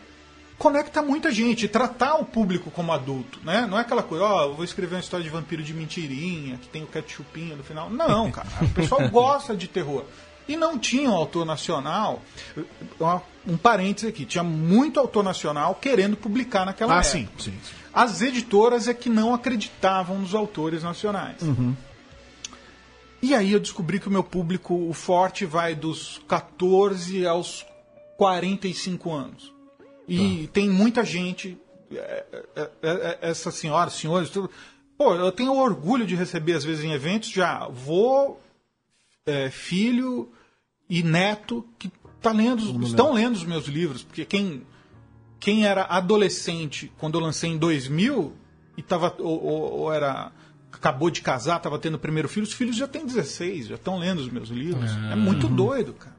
conecta muita gente, tratar o público como adulto, né? Não é aquela coisa, ó, eu vou escrever uma história de vampiro de mentirinha, que tem o ketchupinho no final. Não, cara, o pessoal gosta de terror. E não tinha um autor nacional, um parênteses aqui, tinha muito autor nacional querendo publicar naquela
Ah,
época.
sim, sim. sim.
As editoras é que não acreditavam nos autores nacionais. E aí eu descobri que o meu público, o forte, vai dos 14 aos 45 anos. E tem muita gente, é, é, é, essa senhora, senhores, tudo. Pô, eu tenho orgulho de receber, às vezes, em eventos, já vô, é, filho e neto que tá lendo, estão lendo os meus livros, porque quem, quem era adolescente quando eu lancei em 2000 e tava, ou, ou- ou era acabou de casar, estava tendo o primeiro filho, os filhos já têm 16, já estão lendo os meus livros. É muito doido, cara.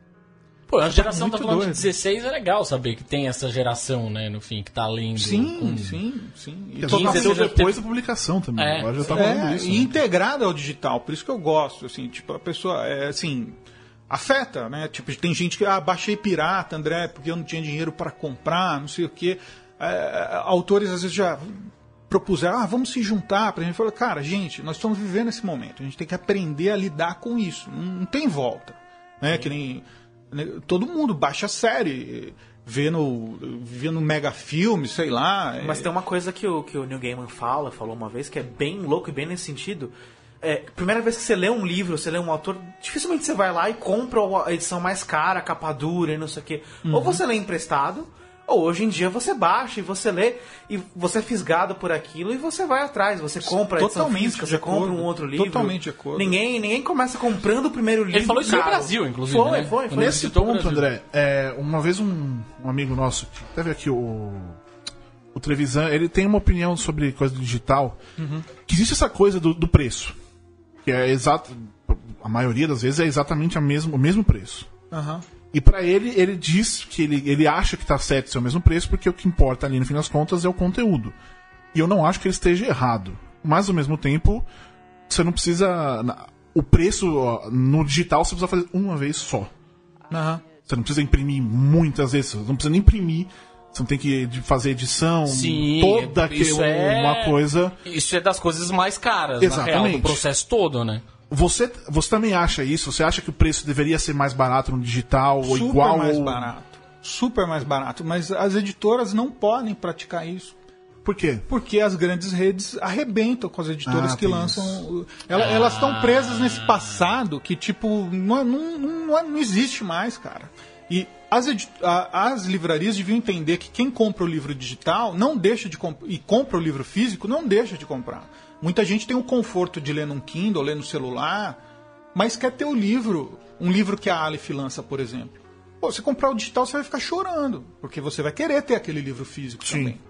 Pô, a geração tá falando
doido.
de 16, é legal saber que tem essa geração, né, no fim, que tá lendo.
Sim,
com-
sim, sim. E
você já
depois
teve-
da publicação também.
É.
Agora já tá
É,
isso.
e
né?
integrada ao digital, por isso que eu gosto, assim, tipo, a pessoa, é, assim, afeta, né? Tipo, tem gente que, ah, baixei pirata, André, porque eu não tinha dinheiro para comprar, não sei o quê. É, autores às vezes já propuseram, ah, vamos se juntar pra gente falar, cara, gente, nós estamos vivendo esse momento, a gente tem que aprender a lidar com isso, não, não tem volta, né? Que nem todo mundo baixa a série, vê no, vê no mega filme, sei lá.
Mas
é-
tem uma coisa que o, que o Neil Gaiman fala, falou uma vez, que é bem louco e bem nesse sentido. É, primeira vez que você lê um livro, você lê um autor, dificilmente você vai lá e compra a edição mais cara, a capa dura e não sei o quê.
Uhum.
Ou você lê emprestado, ou hoje em dia você baixa e você lê e você é fisgado por aquilo e você vai atrás, você compra a edição
Totalmente
física, você compra
acordo.
um outro livro.
Totalmente de acordo.
Ninguém, ninguém começa comprando o primeiro livro.
Ele falou isso no
caro.
Brasil, inclusive,
Foi,
né?
foi, foi.
Nesse ponto. André, é, uma vez um, um amigo nosso, que teve aqui o, o Trevisan, ele tem uma opinião sobre coisa do digital, que existe essa coisa do, do preço, que é exato, a maioria das vezes é exatamente a mesmo, o mesmo preço.
Aham.
E pra ele, ele diz que ele, ele acha que tá certo ser o mesmo preço, porque o que importa ali no fim das contas é o conteúdo. E eu não acho que ele esteja errado. Mas ao mesmo tempo, você não precisa. O preço no digital você precisa fazer uma vez só.
Aham.
Você não precisa imprimir muitas vezes, você não precisa nem imprimir. Você não tem que fazer edição,
Sim,
toda que
isso é-
uma coisa.
Isso é das coisas mais caras, na real,
Exatamente.
do processo todo, né?
Você, você também acha isso? Você acha que o preço deveria ser mais barato no digital ou
super
igual
mais
ou...
barato. Super mais barato. Mas as editoras não podem praticar isso.
Por quê?
Porque as grandes redes arrebentam com as editoras
Ah,
que lançam. Elas estão presas nesse passado que, tipo, não, é- não, não, é- não existe mais, cara. E as, as livrarias deviam entender que quem compra o livro digital não deixa de comp- e compra o livro físico não deixa de comprar. Muita gente tem o conforto de ler num Kindle, ler no celular, mas quer ter o livro, um livro que a Aleph lança, por exemplo. Pô, você comprar o digital, você vai ficar chorando, porque você vai querer ter aquele livro físico
Sim.
também.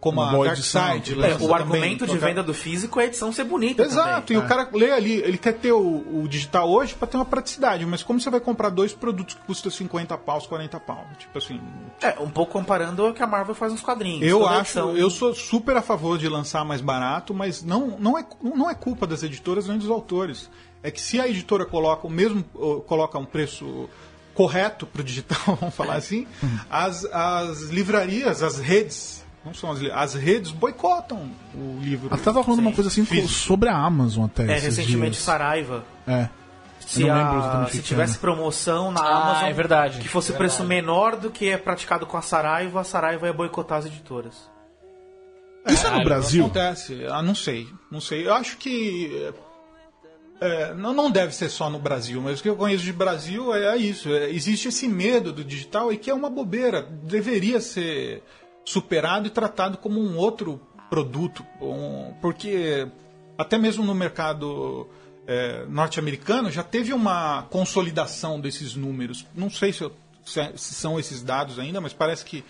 Como
Uma
a
boa
Dark
edição,
Side
É, o
também,
argumento de
toda-
venda do físico é a edição ser bonita.
Exato,
também.
e o cara lê ali, ele quer ter o, o digital hoje para ter uma praticidade, mas como você vai comprar dois produtos que custam 50 paus, 40 paus? Tipo assim,
É, um pouco comparando o que a Marvel faz nos quadrinhos.
eu acho,
edição-
eu sou super a favor de lançar mais barato, mas não, não, é, não é culpa das editoras nem dos autores. É que se a editora coloca o mesmo, coloca um preço correto para o digital, vamos falar assim, as, as livrarias, as redes, não são as, as redes boicotam o livro.
Até tava falando uma coisa assim
físico.
sobre a Amazon até.
É,
esses
recentemente
dias.
Saraiva.
É.
Se, a- se tivesse promoção na
Ah,
Amazon
é verdade.
que fosse
É
preço
verdade.
menor do que é praticado com a Saraiva, a Saraiva ia boicotar as editoras.
Isso é no
Caralho,
Brasil?
Acontece. Ah, não sei. Não sei. Eu acho que. é, não, não deve ser só no Brasil, mas o que eu conheço de Brasil é, é isso. é, existe esse medo do digital e que é uma bobeira. Deveria ser superado e tratado como um outro produto. um- porque até mesmo no mercado é, norte-americano já teve uma consolidação desses números. Não sei se, eu- se é- são esses dados ainda, mas parece que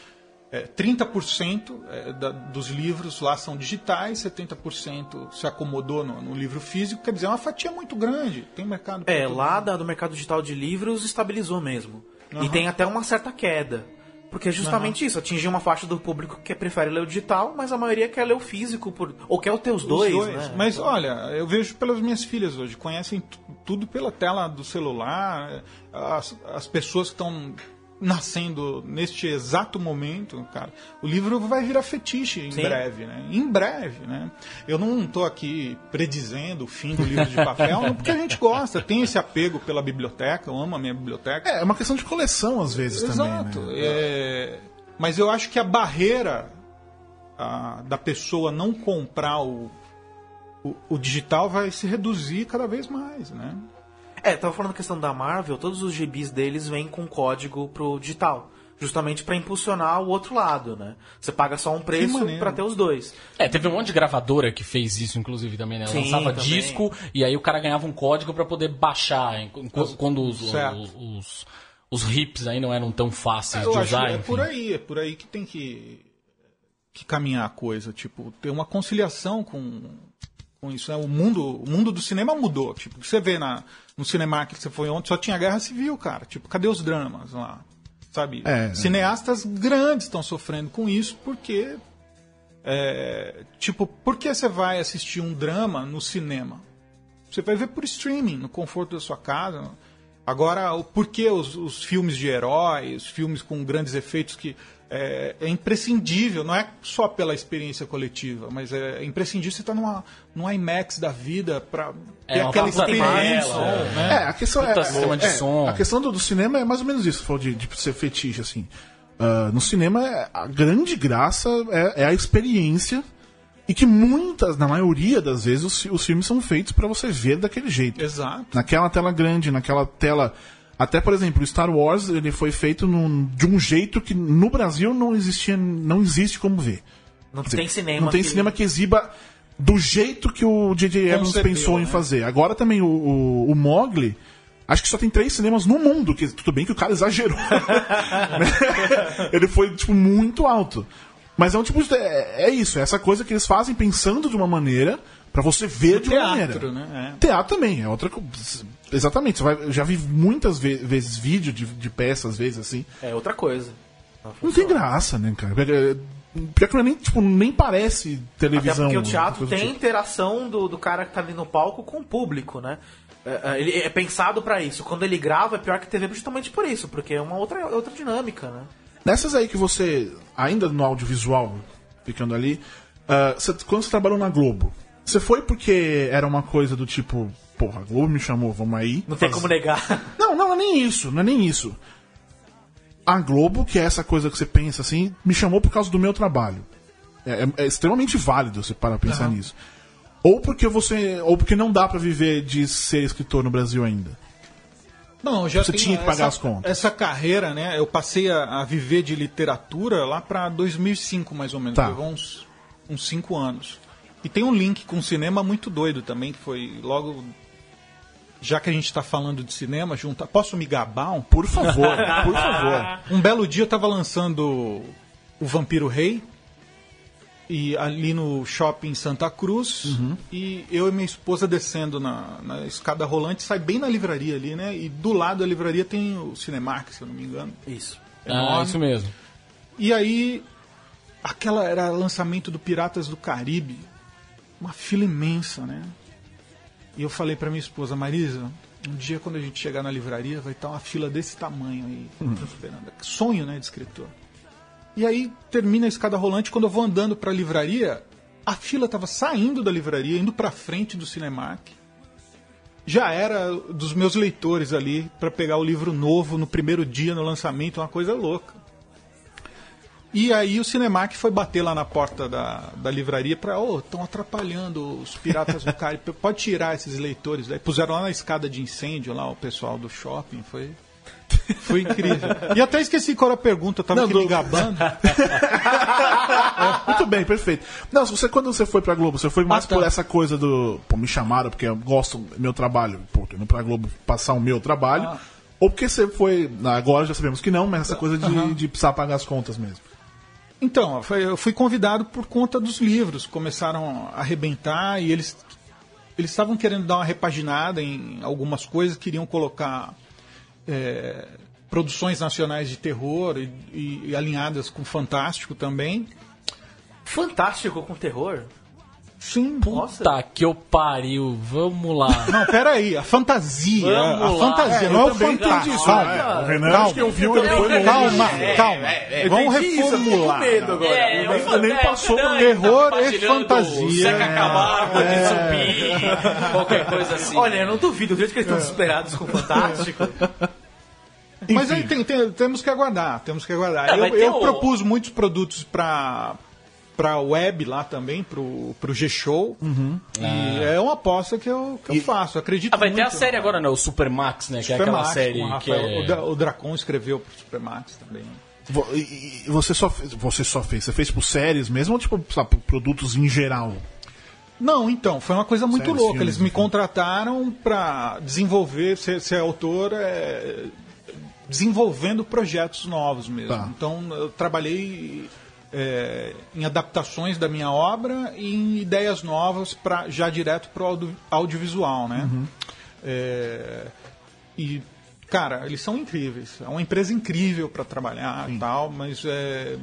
é, 30% é, da- dos livros lá são digitais, 70% se acomodou no, no livro físico, quer dizer, é uma fatia muito grande. Tem mercado
É, lá da- do mercado digital de livros estabilizou mesmo. E
Aham.
tem até uma certa queda. Porque é justamente isso, atingir uma faixa do público que prefere ler o digital, mas a maioria quer ler o físico, por, ou quer ter os,
Os
dois,
dois.
né?
Mas olha, eu vejo pelas minhas filhas hoje, conhecem tu- tudo pela tela do celular, as, as pessoas que estão nascendo neste exato momento, cara. O livro vai virar fetiche em
Sim.
breve, né? Em breve, né? Eu não estou aqui predizendo o fim do livro de papel, não, porque a gente gosta, tem esse apego pela biblioteca, eu amo a minha biblioteca.
É, é uma questão de coleção às vezes
Exato.
também, né?
É, mas eu acho que a barreira ah, da pessoa não comprar o, o, o digital vai se reduzir cada vez mais, né?
É, tava falando a questão da Marvel, todos os gibis deles vêm com código pro digital. Justamente pra impulsionar o outro lado, né? Você paga só um preço pra ter os dois.
É, teve um monte de gravadora que fez isso, inclusive, também, né?
Sim,
Lançava
também.
disco e aí o cara ganhava um código pra poder baixar, em- quando os, os, os, os hips aí não eram tão fáceis
Eu
de
acho
usar.
que é
enfim.
por aí, é por aí que tem que, que caminhar a coisa, tipo, ter uma conciliação com, com isso, né? O mundo, o mundo do cinema mudou, tipo, você vê na, no cinema que você foi ontem, só tinha guerra civil, cara, tipo, cadê os dramas lá? Sabe?
É.
Cineastas grandes estão sofrendo com isso porque é, tipo, por que você vai assistir um drama no cinema? Você vai ver por streaming, no conforto da sua casa. Agora, o porquê os, os filmes de heróis, filmes com grandes efeitos que é, é imprescindível, não é só pela experiência coletiva, mas é imprescindível você estar numa, num IMAX da vida para
É,
ter
uma
aquela experiência.
tela,
né?
É, a questão é, é. A questão do, do cinema é mais ou menos isso, de, de ser fetiche, assim. Ah, no cinema, é- a grande graça é, é a experiência e que muitas, na maioria das vezes, os, os filmes são feitos pra você ver daquele jeito.
Exato.
Naquela tela grande, naquela tela... Até, por exemplo, o Star Wars, ele foi feito num- de um jeito que no Brasil não existia, não existe como ver.
Não
dizer,
tem cinema.
Não tem
que-
cinema que exiba do jeito que o J.J. Abrams
Concebeu,
pensou em
né?
fazer. Agora também o, o, o Mogli. Acho que só tem três cinemas no mundo, que tudo bem que o cara exagerou. Ele foi, tipo, muito alto. Mas é um tipo de. É, é isso, é essa coisa que eles fazem pensando de uma maneira pra você ver de uma
teatro,
maneira.
né? É.
Teatro também, é outra coisa. Exatamente, você vai, eu já vi muitas ve- vezes vídeo de, de peças, às vezes, assim.
É outra coisa.
Não tem graça, né, cara? Porque, Pior que é nem, tipo, nem parece
Até
televisão.
porque o teatro tem
tipo.
interação do, do cara que tá ali no palco com o público, né? É, é, Ele é pensado pra isso. Quando ele grava é pior que TV justamente por isso, porque é uma outra, outra dinâmica, né?
Nessas aí que você, ainda no audiovisual, ficando ali, ah, você- quando você trabalhou na Globo, você foi porque era uma coisa do tipo, porra, a Globo me chamou, vamos aí.
Não tem como negar.
Não, não, não é nem isso, não é nem isso. A Globo, que é essa coisa que você pensa assim, me chamou por causa do meu trabalho. É, é- é extremamente válido você parar pra pensar nisso. Ou porque você. Ou porque não dá pra viver de ser escritor no Brasil ainda.
Não, já
Você tinha que pagar
essa,
as contas.
Essa carreira, né? Eu passei a, a viver de literatura lá para 2005, mais ou menos.
Tá.
Levou uns, uns cinco anos. E tem um link com cinema muito doido também, que foi logo. Já que a gente está falando de cinema, junta. Posso me gabar um
Por favor, por favor.
Um belo dia eu tava lançando o Vampiro Rei. E ali no shopping Santa Cruz.
Uhum.
E eu e minha esposa descendo na, na escada rolante, sai bem na livraria ali, né? E do lado da livraria tem o Cinemark, se eu não me engano.
Isso.
Ah,
Enorme.
isso mesmo.
E aí, aquela era lançamento do Piratas do Caribe, uma fila imensa, né? E eu falei pra minha esposa, Marisa, Um dia, quando a gente chegar na livraria, vai estar uma fila desse tamanho aí,
Uhum.
Sonho, né, de escritor. E aí termina a escada rolante, quando eu vou andando para a livraria, a fila estava saindo da livraria, indo para frente do Cinemark. Já era dos meus leitores ali para pegar o livro novo no primeiro dia no lançamento, uma coisa louca. E aí o Cinemark foi bater lá na porta da, da livraria para, ô, estão atrapalhando os piratas do Caribe, pode tirar esses leitores. Aí puseram lá na escada de incêndio lá o pessoal do shopping, foi foi incrível. E até esqueci qual era a pergunta, eu tava
Não,
aqui
do-
me gabando.
Muito bem, perfeito. Não, você, quando você foi pra Globo, você foi mais
Ah, tá.
por essa coisa do. Pô, me chamaram porque eu gosto do meu trabalho. Pô, tô indo pra Globo passar o meu trabalho.
Ah.
Ou porque você foi. Agora já sabemos que não, mas essa coisa de, de precisar pagar as contas mesmo.
Então, eu fui convidado por conta dos livros, começaram a arrebentar e eles eles estavam querendo dar uma repaginada em algumas coisas, queriam colocar é, produções nacionais de terror e, e- e alinhadas com Fantástico também.
Fantástico com terror.
Sim,
Nossa.
Tá que eu pariu, vamos lá.
Não, peraí, a fantasia.
Vamos
a
lá.
fantasia,
É,
não é
eu
o
isso,
Calma,
é. O Renan,
calma,
acho que eu vi, foi longe.
calma, calma. Vamos
isso, eu fiquei com
reformular.
medo agora.
É,
nem-
eu-
nem
é,
passou
não,
por
terror e fantasia.
Seca Camargo de zumbi, qualquer coisa assim.
Olha, eu não duvido, do jeito que eles estão desesperados com o Fantástico.
Mas aí tem- tem- temos que aguardar, temos que aguardar.
Vai
eu eu
o-
propus muitos produtos para para web lá também, pro, pro G-Show. E é uma aposta que eu, que eu faço, acredito
Ah, vai ter a
muito.
série agora, né? O Supermax, né? Que é aquela
Supermax,
série
o
que
Rafael-
é...
o, Da- o Dracon escreveu pro Supermax também.
E, você só fez, você só fez, você fez tipo séries mesmo ou tipo sabe, produtos em geral?
Não, então, foi uma coisa muito
Séries,
louca.
filmes,
Eles me contrataram para desenvolver, ser, ser autor, é, desenvolvendo projetos novos mesmo.
Tá.
Então, eu trabalhei é, em adaptações da minha obra e em ideias novas para já direto para o audiovisual, né?
Uhum.
É, e cara, eles são incríveis. É uma empresa incrível para trabalhar e tal, mas é,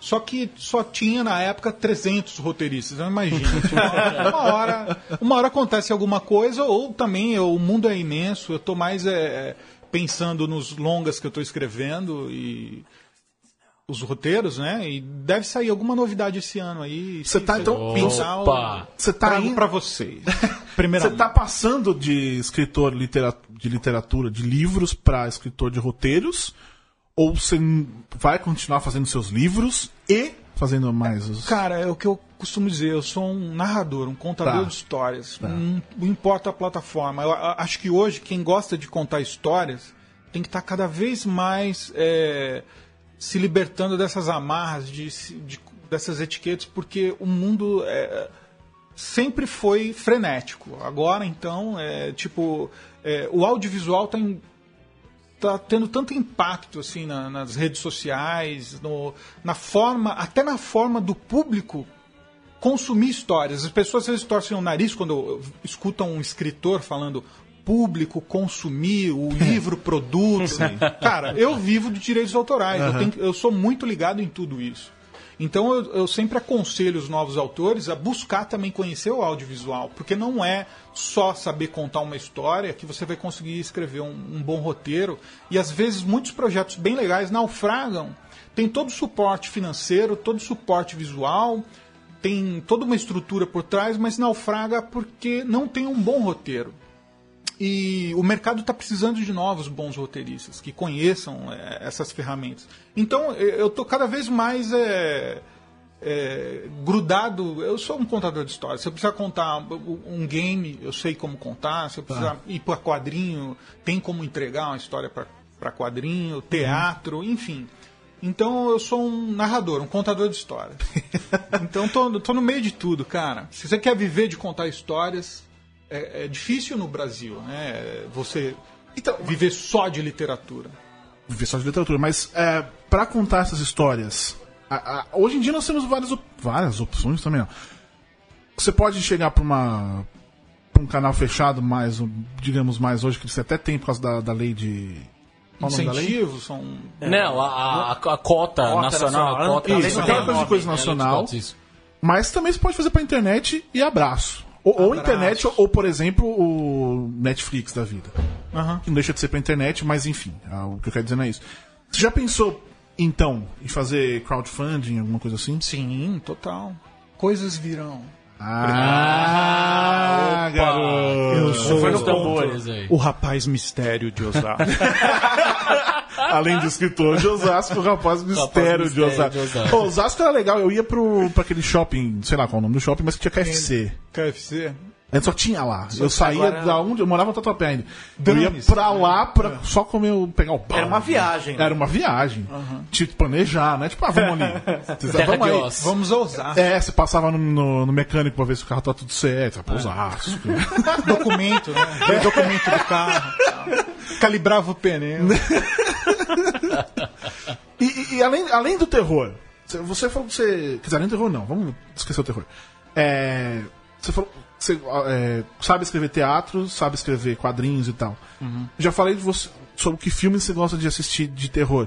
só que só tinha na época 300 roteiristas. Então imagina, tipo, uma, uma hora, uma hora acontece alguma coisa ou também eu- o mundo é imenso. Eu tô mais é, pensando nos longas que eu tô escrevendo e os roteiros, né? E deve sair alguma novidade esse ano aí.
Você tá, então,
Opa!
Você tá indo-
para vocês.
Você
Primeiramente.
tá passando de escritor litera- de literatura, de livros, pra escritor de roteiros? Ou você vai continuar fazendo seus livros e fazendo mais os.
Cara, é o que eu costumo dizer, eu sou um narrador, um contador
Tá.
de histórias. Não, não importa a plataforma. Eu acho que hoje quem gosta de contar histórias tem que estar cada vez mais é, se libertando dessas amarras, de, de- dessas etiquetas, porque o mundo é, sempre foi frenético. Agora, então, é tipo, é, o audiovisual está tá tendo tanto impacto assim na- nas redes sociais, no, na forma, até na forma do público consumir histórias. As pessoas às vezes torcem o nariz quando escutam um escritor falando público, consumir, o livro, produto. Cara, eu vivo de direitos autorais, eu, tenho eu sou muito ligado em tudo isso. Então eu, eu sempre aconselho os novos autores a buscar também conhecer o audiovisual, porque não é só saber contar uma história que você vai conseguir escrever um, um bom roteiro. E às vezes muitos projetos bem legais naufragam. Tem todo o suporte financeiro, todo o suporte visual, tem toda uma estrutura por trás, mas naufraga porque não tem um bom roteiro. E o mercado está precisando de novos bons roteiristas que conheçam é, essas ferramentas. Então eu estou cada vez mais é, é, grudado. Eu sou um contador de histórias. Se eu precisar contar um game, eu sei como contar. Se eu precisar ir para quadrinho, tem como entregar uma história para quadrinho, teatro, enfim. Então eu sou um narrador, um contador de histórias. então tô, tô no meio de tudo, cara. Se você quer viver de contar histórias, é, é difícil no Brasil, né? Você
Então,
viver só de literatura.
viver só de literatura, mas é, para contar essas histórias, a- a- hoje em dia nós temos várias, op- várias opções também. Ó. Você pode chegar para uma pra um canal fechado, mais, digamos mais hoje que você até tem por causa da, da lei de?
Incentivos são.
Não, a, a, a cota, nacional,
nacional.
a cota
Isso,
nacional.
aquela coisa de coisa
É,
nacional. Mas também você pode fazer pra internet e abraço. Ou, ou internet, ou, ou, por exemplo, o Netflix da vida.
Aham.
que não deixa de ser pra internet, mas enfim, ah, o que eu quero dizer não é isso. Você já pensou, então, em fazer crowdfunding, alguma coisa assim?
Sim, total. Coisas virão.
Ah, garoto!
Eu sou o-
tambores
o rapaz mistério de Osasco.
Além de escritor de Osasco, o rapaz mistério de Osasco.
de Osasco.
Osasco era legal, eu ia pro, pra aquele shopping, sei lá qual é o nome do shopping, mas que tinha KFC.
KFC?
Antes só tinha lá. eu saía
agora-
da onde eu morava no Tatuapé ainda. Eu ia pra lá pra só comer, pegar o pão.
Era uma viagem, né?
Era uma viagem. Tipo, planejar, né? Tipo, ah, vamos ali. Vamos aí.
Vamos ousar.
É, você passava no, no- no mecânico pra ver se o carro tá tudo certo. Pra Osasco.
Documento, né? Tem documento do carro. Calibrava o pneu.
E, e- e além, além do terror, você- você falou que você. Quer dizer, além do terror não, vamos esquecer o terror. É, você falou. Você é, sabe escrever teatro, sabe escrever quadrinhos e tal. Já falei de você, sobre que filmes você gosta de assistir de terror.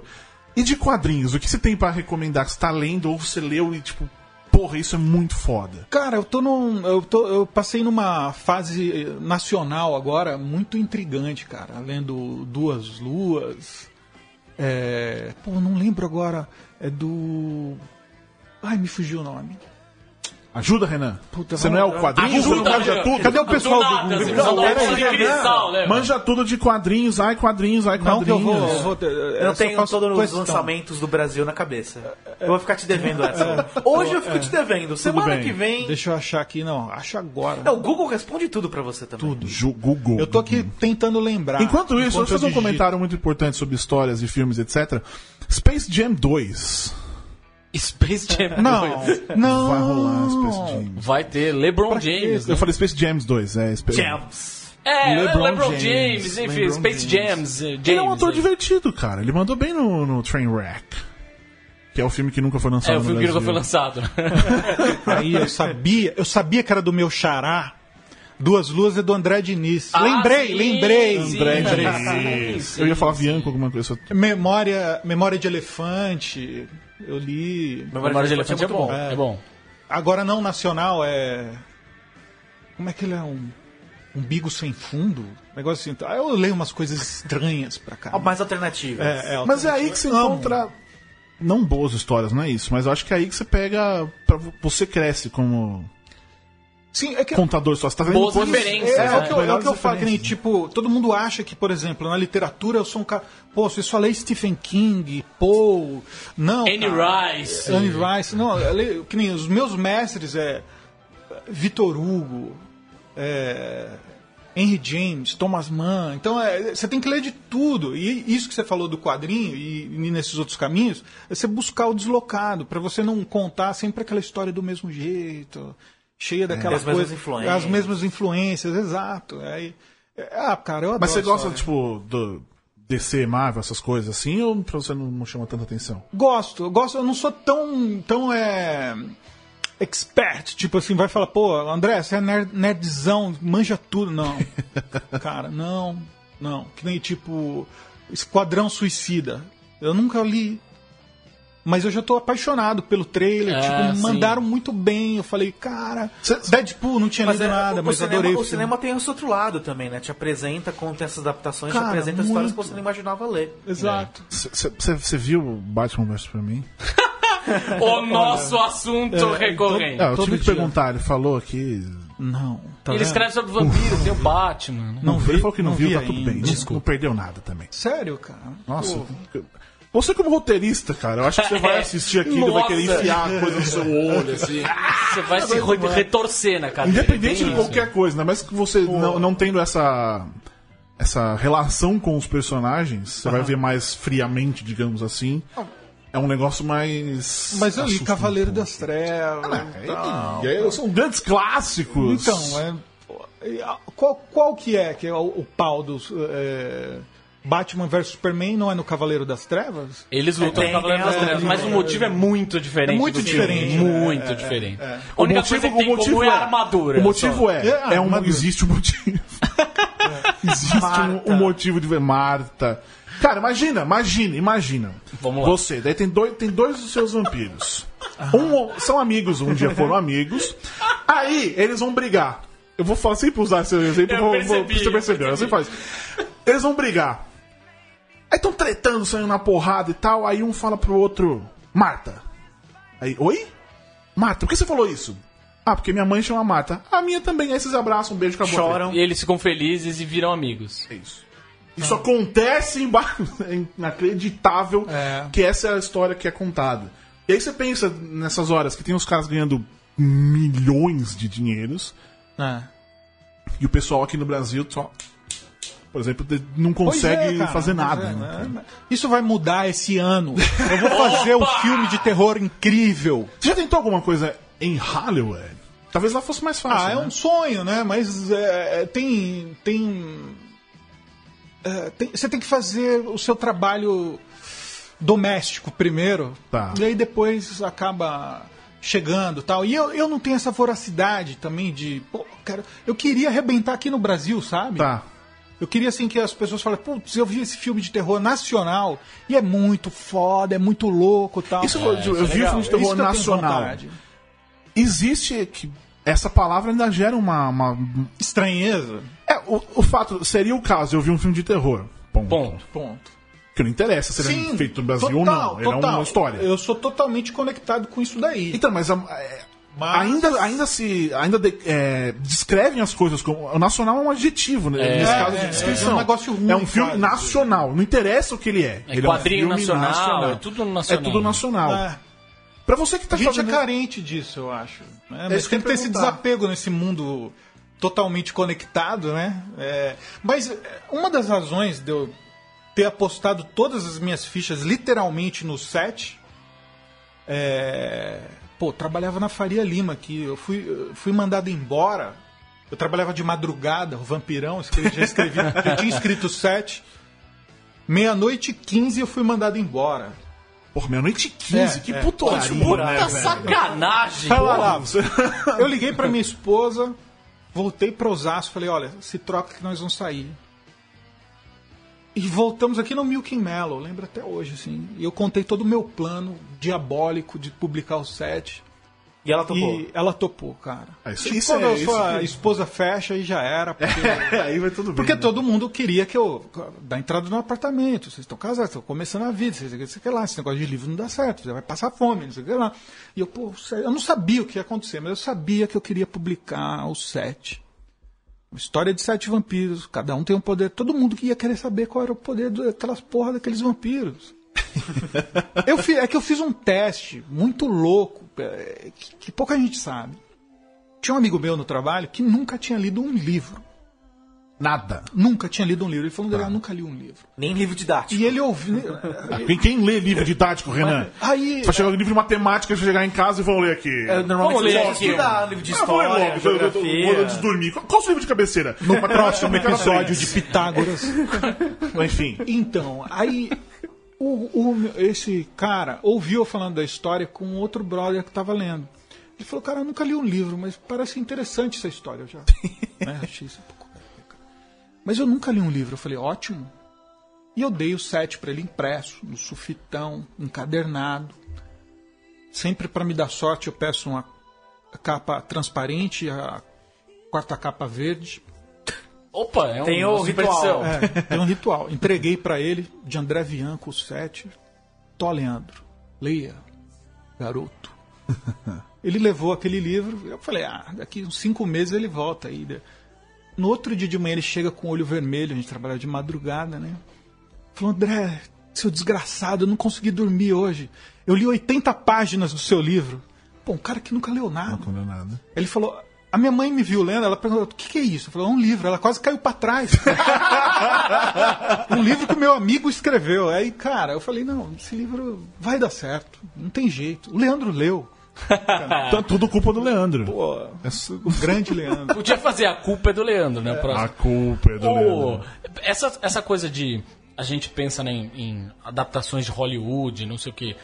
E de quadrinhos, o que você tem pra recomendar que você tá lendo ou você leu e tipo, porra, isso é muito foda.
Cara, eu tô num. Eu, tô, eu passei numa fase nacional agora muito intrigante, cara. Lendo Duas Luas. É. Pô, não lembro agora. É do. Ai, me fugiu o nome.
Ajuda, Renan.
Puta,
você não é o quadrinho? Você não
Ajuda,
manja
Renan.
tudo?
Cadê o pessoal do Não,
né?
Manja tudo de quadrinhos, ai quadrinhos, ai quadrinhos.
Eu, vou,
Eu não tenho todos os lançamentos do Brasil na cabeça. Eu vou ficar te devendo essa. Hoje eu fico te devendo. Semana que vem.
Deixa eu achar aqui, não. Acho agora.
É, o Google responde tudo pra você também.
Tudo.
Google.
Eu tô aqui tentando lembrar.
Enquanto isso, eu fazer um comentário muito importante sobre histórias e filmes, etc. Space Jam 2.
Space Jam.
Não, não.
Vai rolar Space Jam.
Vai ter LeBron
Pra
James. né?
Eu falei Space Jams 2, é. Spa-
Jams.
É,
LeBron
LeBron,
James,
James, enfim,
LeBron
Space
James.
Jams. eh, James
Ele é um ator
aí.
divertido, cara. Ele mandou bem no, no Trainwreck. Que é o filme que nunca foi lançado
É, o
no
filme que nunca foi lançado.
Aí eu sabia, eu sabia que era do meu xará. Duas Luas é do André Diniz.
Ah,
lembrei,
sim,
lembrei.
sim,
André. Diniz.
sim,
Eu ia falar. Bianco, alguma coisa.
Memória, Memória de Elefante. Eu li.
Memória de Elefante é
muito
bom.
bom.
É bom.
Agora não nacional é. Como é que ele é um. Umbigo sem fundo? Negócio assim. Aí eu leio umas coisas estranhas pra cá.
Ah, Mais alternativas.
É, é
Mas é aí que você encontra. Não boas histórias, não é isso. Mas eu acho que é aí que você pega. Pra, você cresce como
Sim, é que
contador só. Você tá vendo
Boas
coisas-
referências,
É, é
né?
o que eu, é o que eu falo, que nem, tipo, todo mundo acha que, por exemplo, na literatura eu sou um cara. Pô, você só lê Stephen King, Poe. Não.
Anne
cara.
Rice.
Anne Rice. Não, eu leio- que nem os meus mestres é. Vitor Hugo, é, Henry James, Thomas Mann. Então, é, você tem que ler de tudo. E isso que você falou do quadrinho e, e nesses outros caminhos, é você buscar o deslocado, para você não contar sempre aquela história do mesmo jeito, cheia daquela
As mesmas
coisa.
influências.
As mesmas influências, exato. Aí, é, ah, cara, eu adoro
Mas você gosta, tipo, do DC, Marvel, essas coisas assim, ou pra você não, não chama tanta atenção?
Gosto, eu gosto, eu não sou tão, tão é, expert, tipo assim, vai falar, pô, André, você é nerd, nerdzão, manja tudo. Não, cara, não, não. Que nem tipo Esquadrão Suicida. Eu nunca li, mas eu já tô apaixonado pelo trailer,
É,
tipo,
sim.
mandaram muito bem. Eu falei, cara, Deadpool não tinha
Mas
lido
é,
nada,
o,
mas
cinema,
adorei
o
filme.
cinema tem esse outro lado também, né? Te apresenta, conta essas adaptações, te
Cara,
apresenta histórias que
muito.
você não imaginava ler.
Exato.
Você viu o Batman vs Superman?
O nosso assunto recorrente.
É, eu tive que perguntar, ele falou aqui.
Não. Tá
Ele
vendo?
escreve sobre vampiro, tem o Batman. né?
Não
ele
vi,
falou que não,
não
viu,
vi
tá tudo
ainda.
bem. Não, não perdeu nada também.
Sério, cara?
Nossa.
Pô.
Você como roteirista, cara, eu acho que você vai assistir aquilo e vai querer enfiar a coisa no seu olho, assim.
Você vai se re- retorcer na cadeira.
Independente de
isso.
qualquer coisa, né? Mas que você não, não tendo essa essa relação com os personagens, você vai ver mais friamente, digamos assim. É um negócio mais.
Mas eu li
assusta um
Cavaleiro das Trevas.
É,
e
e aí são grandes clássicos.
Então, é, qual, qual que é que é o, o pau dos é, Batman vs Superman não é no Cavaleiro das Trevas?
Eles lutam
Tem,
no Cavaleiro das Trevas, mas o motivo é muito diferente.
É muito
filme.
diferente, né?
Muito
É,
diferente.
é, é.
A única coisa que tem em comum é a armadura.
O motivo
só.
é,
É,
é um, existe um motivo. existe um, um motivo de ver Marta. Cara, imagina, imagina, imagina.
Vamos lá.
Você, daí tem dois, tem dois dos seus vampiros. Um, são amigos, um dia foram amigos. Aí eles vão brigar. Eu vou falar sempre usar esse exemplo,
Eu
vou,
percebi,
vou, você
eu
percebeu, você faz. Eles vão brigar. Aí estão tretando, saindo na porrada e tal. Aí um fala pro outro, Marta. Aí, oi? Marta, por que você falou isso? Ah, porque minha mãe chama Marta. A minha também. Aí vocês abraçam, um beijo, acabou.
Choram.
E eles ficam felizes e viram amigos.
É isso. Isso acontece em bar... é inacreditável
É.
que essa é a história que é contada. E aí você pensa nessas horas que tem os caras ganhando milhões de dinheiros
É.
e o pessoal aqui no Brasil só, por exemplo, não consegue
Pois é,
fazer nada.
é,
né?
Isso vai mudar esse ano. Eu vou fazer um filme de terror incrível.
Você já tentou alguma coisa em Hollywood? Talvez lá fosse mais fácil.
Ah, é
né?
um sonho, né? Mas é, tem. tem, é, tem- Você tem que fazer o seu trabalho doméstico primeiro.
Tá.
E aí depois acaba chegando tal. E eu, eu não tenho essa voracidade também de. Pô, cara, eu queria arrebentar aqui no Brasil, sabe?
Tá.
Eu queria assim que as pessoas falassem, putz, eu vi esse filme de terror nacional e é muito foda, é muito louco tal.
Isso eu- eu vi
legal.
filme de
É
terror
isso
nacional. Existe que essa palavra ainda gera uma, uma-
Estranheza.
É, o, o fato seria o caso, eu vi um filme de terror. Ponto.
Ponto.
Ponto.
Que não interessa se ele é feito no Brasil ou não. Ele é uma história.
Eu sou totalmente conectado com isso daí.
Então, mas, a- é,
Mas-
ainda, ainda se. Ainda de- é, descrevem as coisas como. O nacional é um adjetivo, né? Nesse
É,
caso de
é,
descrição.
é um negócio ruim,
É um filme
quase.
nacional. Não interessa o que ele é.
É
ele
quadrinho
é um filme
nacional, é tudo nacional.
É tudo nacional.
É.
Pra você que tá
A gente é
fazendo.
carente disso, eu acho. né?
É
Mas tem que ter esse desapego nesse mundo totalmente conectado, né? É, mas é, uma das razões de eu ter apostado todas as minhas fichas literalmente no set é. Pô, trabalhava na Faria Lima aqui. Eu fui, eu fui mandado embora. Eu trabalhava de madrugada, o vampirão, escrevi, já escrevi, já tinha escrito o set. Meia-noite e 15 eu fui mandado embora.
Porra, meia-noite e 15.
É,
que
é.
putoraria,
Puta
né,
sacanagem!
Vai lá, lá. Eu liguei pra minha esposa, voltei pra Osasco, falei, olha, se troca que nós vamos sair. E voltamos aqui no Milking Mellow, lembro até hoje, assim. E eu contei todo o meu plano diabólico de publicar o set.
E ela topou.
E ela topou, cara.
Ah, isso-
Tipo,
isso
quando
é-
a
isso
sua
que-
esposa fecha e já era. Porque,
Aí vai tudo bem.
porque
né?
todo mundo queria que eu. dar entrada no apartamento. Vocês estão casados, estão começando a vida, vocês sei que lá. Esse negócio de livro não dá certo, você vai passar fome, não sei o que lá. E eu, pô, eu não sabia o que ia acontecer, mas eu sabia que eu queria publicar o set. Uma história de sete vampiros, cada um tem um poder. Todo mundo que ia querer saber qual era o poder daquelas porra daqueles vampiros. eu fi- é que eu fiz um teste muito louco, é, que, que pouca gente sabe. Tinha um amigo meu no trabalho que nunca tinha lido um livro.
Nada.
Nunca tinha lido um livro. Ele falou, André, eu nunca li um livro.
Nem livro didático.
E ele ouviu.
Quem, quem lê livro didático, Renan?
Aí.
Vai chegar um livro de matemática, vai chegar em casa e vão ler aqui.
É, normalmente
Vamos ler
você
aqui.
livro de
Ah, vou ler
história,
logo, eu- eu- eu-
geografia.
vou antes de dormir. Qual, qual o seu livro de cabeceira?
No próximo episódio de Pitágoras.
Enfim.
Então, aí o, o- esse cara ouviu eu falando da história com outro brother que estava lendo. Ele falou, cara, eu nunca li um livro, mas parece interessante essa história eu já. né? Achei isso. Mas eu nunca li um livro. Eu falei, ótimo. E eu dei o set para ele impresso, no sufitão, encadernado. Sempre para me dar sorte, eu peço uma capa transparente, a quarta capa verde,
Opa, é um,
Tem o
uma
ritual.
é, tem um ritual. Entreguei pra ele, de André Bianco, o 7. Tó Leandro. Leia, garoto. Ele levou aquele livro. Eu falei, ah, daqui uns cinco meses ele volta aí. No outro dia de manhã ele chega com o olho vermelho. A gente trabalhava de madrugada, né? Falou, André, seu desgraçado, eu não consegui dormir hoje. Eu li 80 páginas do seu livro. Pô, um cara que nunca leu nada.
Não é nada.
Ele falou. A minha mãe me viu lendo, ela perguntou: o que, que é isso? Eu falei: é um livro. Ela quase caiu pra trás. um livro que o meu amigo escreveu. Aí, cara, eu falei: não, esse livro vai dar certo. Não tem jeito. O Leandro leu.
Então, tudo culpa do Leandro.
Pô,
Essa-
o grande Leandro.
Podia fazer a culpa é do Leandro, né? Próximo.
A culpa é do
Ô,
Leandro.
essa, essa coisa de. A gente pensa né, em, em adaptações de Hollywood, não sei o quê.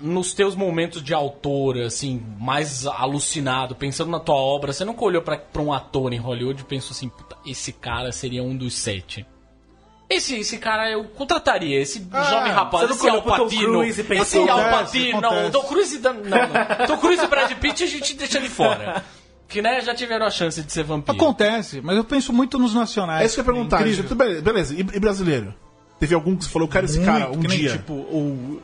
Nos teus momentos de autor, assim, mais alucinado, pensando na tua obra, você nunca olhou pra, pra um ator em Hollywood e pensou assim: "Puta, esse cara seria um dos sete. Esse, esse cara eu contrataria, esse jovem rapaz, esse Alpatino.
E
Esse Alpatino, não. Tom Cruise. Não, não. Tom Cruise e Brad Pitt a gente deixa de fora. que né, já tiveram a chance de ser vampiro.
Acontece, mas eu penso muito nos nacionais.
É isso que eu ia perguntar.
Incrível.
Gente, Beleza. E, e brasileiro? Teve algum que você falou, eu quero esse cara um
que nem,
dia.
Tipo, o,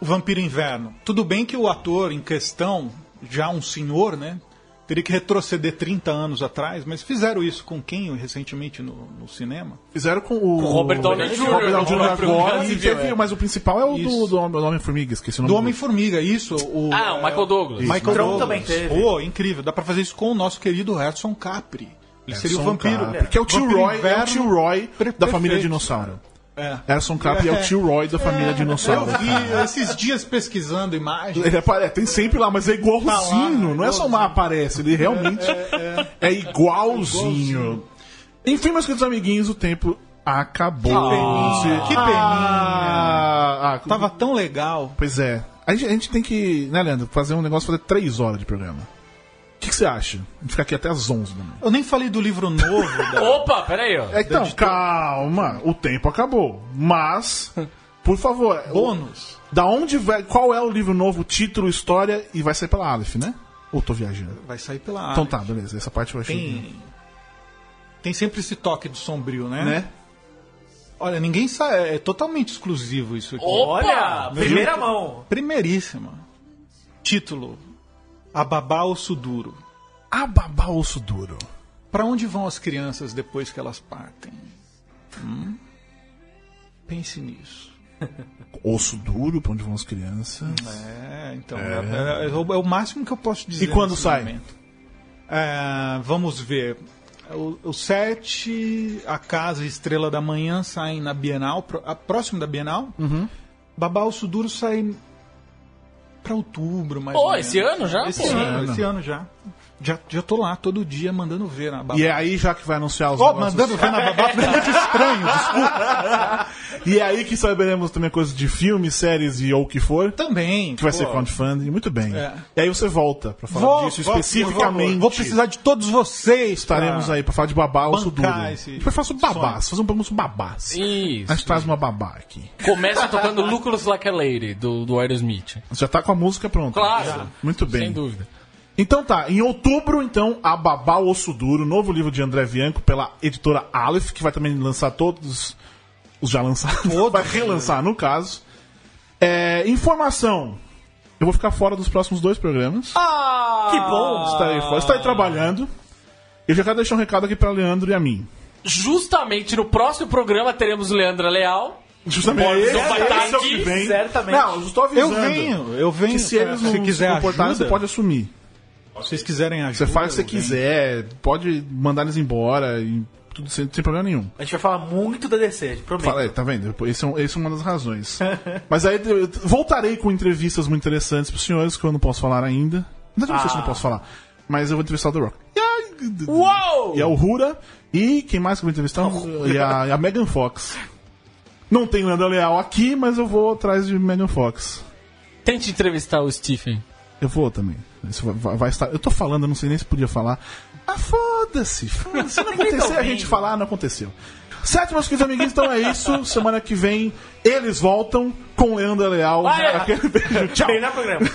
o Vampiro Inverno. Tudo bem que o ator em questão, já um senhor, né? Teria que retroceder 30 anos atrás, mas fizeram isso com quem recentemente no, no cinema?
Fizeram com o...
Com o Robert Downey Jr.,
Robert Downey Jr.
Robert
agora. E teve,
é.
mas o principal é o do,
Isso.
do, Homem- do Homem-Formiga, esqueci o nome
Do. Homem-Formiga, isso. O,
Ah, o Michael Douglas.
Michael
Tron
Douglas.
também teve.
Pô, incrível. Dá pra fazer isso com o nosso querido Edson Capri. Ele seria o vampiro.
Capri, Que é o tio Roy, é o
Inverno.
tio Roy da família
perfeito.
Dinossauro.
É.
Erson Capri é. o tio Roy da família
Eu
Dinossauro.
vi esses dias pesquisando imagens.
Ele apare- tem sempre lá, mas é igualzinho.
Tá lá,
não é só uma aparece, ele realmente é, igualzinho. Enfim, meus queridos amiguinhos, o tempo acabou.
peninha, que peninha.
Ah, ah,
Tava tão legal.
Pois é. A gente, a gente tem que, né, Leandro, fazer um negócio, fazer três horas de programa. O que, você acha? A gente ficar aqui até as 11 da manhã.
Eu nem falei do livro novo. da-
Opa, peraí, ó.
Então, calma, o tempo acabou. Mas, por favor, o-
Bônus.
da onde vai, qual é o livro novo, título, história e vai sair pela Aleph, né? Ou tô viajando?
Vai sair pela
Então
Aleph.
tá, beleza, essa parte eu achei.
Tem, tem sempre esse toque do sombrio, né?
Né?
Olha, ninguém sabe. É totalmente exclusivo isso aqui.
Olha, primeira mão.
Primeiríssima. Título: Ababá Osso Duro.
Ababá osso duro.
Pra onde vão as crianças depois que elas partem? Hum? Pense nisso.
Osso duro, pra onde vão as crianças.
É, então. É, é- é o, é o máximo que eu posso dizer.
E quando sai?
É, vamos ver. O, o 7, a Casa e Estrela da Manhã saem na Bienal, pro- a- próximo da Bienal.
Uhum.
Babá o Suduro sai pra outubro, mais
Pô,
ou menos.
esse ano já?
Esse
Pô.
ano, esse ano já. Já. Já tô lá todo dia mandando ver na Babá.
E é aí já que vai anunciar os
Ó,
negócios-
mandando ver na Babá ficou muito estranho, desculpa.
E é aí que saberemos também coisas de filmes, séries e ou o que for.
Também.
Que vai
pô.
ser crowdfunding, muito bem.
É.
E aí você volta pra falar
Vou,
disso
vou,
especificamente.
Vou, precisar de todos vocês.
Estaremos
pra-
aí pra falar de babá osso duro.
bancar
A
esse
gente vai falar sobre babás, fazer um programa sobre babás.
Isso.
A gente traz uma babá aqui.
Começa tocando Looks Like a Lady, do, do Aerosmith.
Você já tá com a música pronta.
Claro.
Já. Muito bem.
Sem dúvida.
Então tá, em outubro, então, a Babá Osso Duro, novo livro de André Bianco pela editora Aleph, que vai também lançar todos os já lançados. vai relançar, no caso. É, informação. Eu vou ficar fora dos próximos dois programas.
Ah!
Que bom.
Estarei fora. Estarei trabalhando. Eu já quero deixar um recado aqui pra Leandro e a mim.
Justamente no próximo programa teremos Leandra Leal.
Justamente
Pode ser
esse,
um
esse é o
bataque,
que vem.
certamente.
Não, eu estou
Eu
avisando.
venho, eu venho.
Que se eles
se
não
quiser
se comportarem,
ajuda,
você pode assumir.
Se vocês quiserem ajuda.
Você faz o que você quiser, pode mandar eles embora, e tudo sem, sem problema nenhum.
A gente vai falar muito da DC, prometo.
Fala, é, tá vendo? Esse é, esse é uma das razões. Mas aí eu voltarei com entrevistas muito interessantes pros senhores, que eu não posso falar ainda. Não, não sei se eu não posso falar. Mas eu vou entrevistar o The Rock. E a,
Uou!
e a Uhura. E quem mais que eu vou entrevistar? E a, e a Megan Fox. Não tem Leandro Leal aqui, mas eu vou atrás de Megan Fox.
Tente entrevistar o Stephen.
Eu vou também. Isso vai, vai- estar. Eu tô falando, eu não sei nem se podia falar. Ah, foda-se. Se não
tá
acontecer, a
ouvindo.
gente falar, não aconteceu. Certo, meus queridos amiguinhos, então é isso. Semana que vem eles voltam com o Leandro Leal.
Ah, é.
Aquele beijo. Tchau.
Bem programa.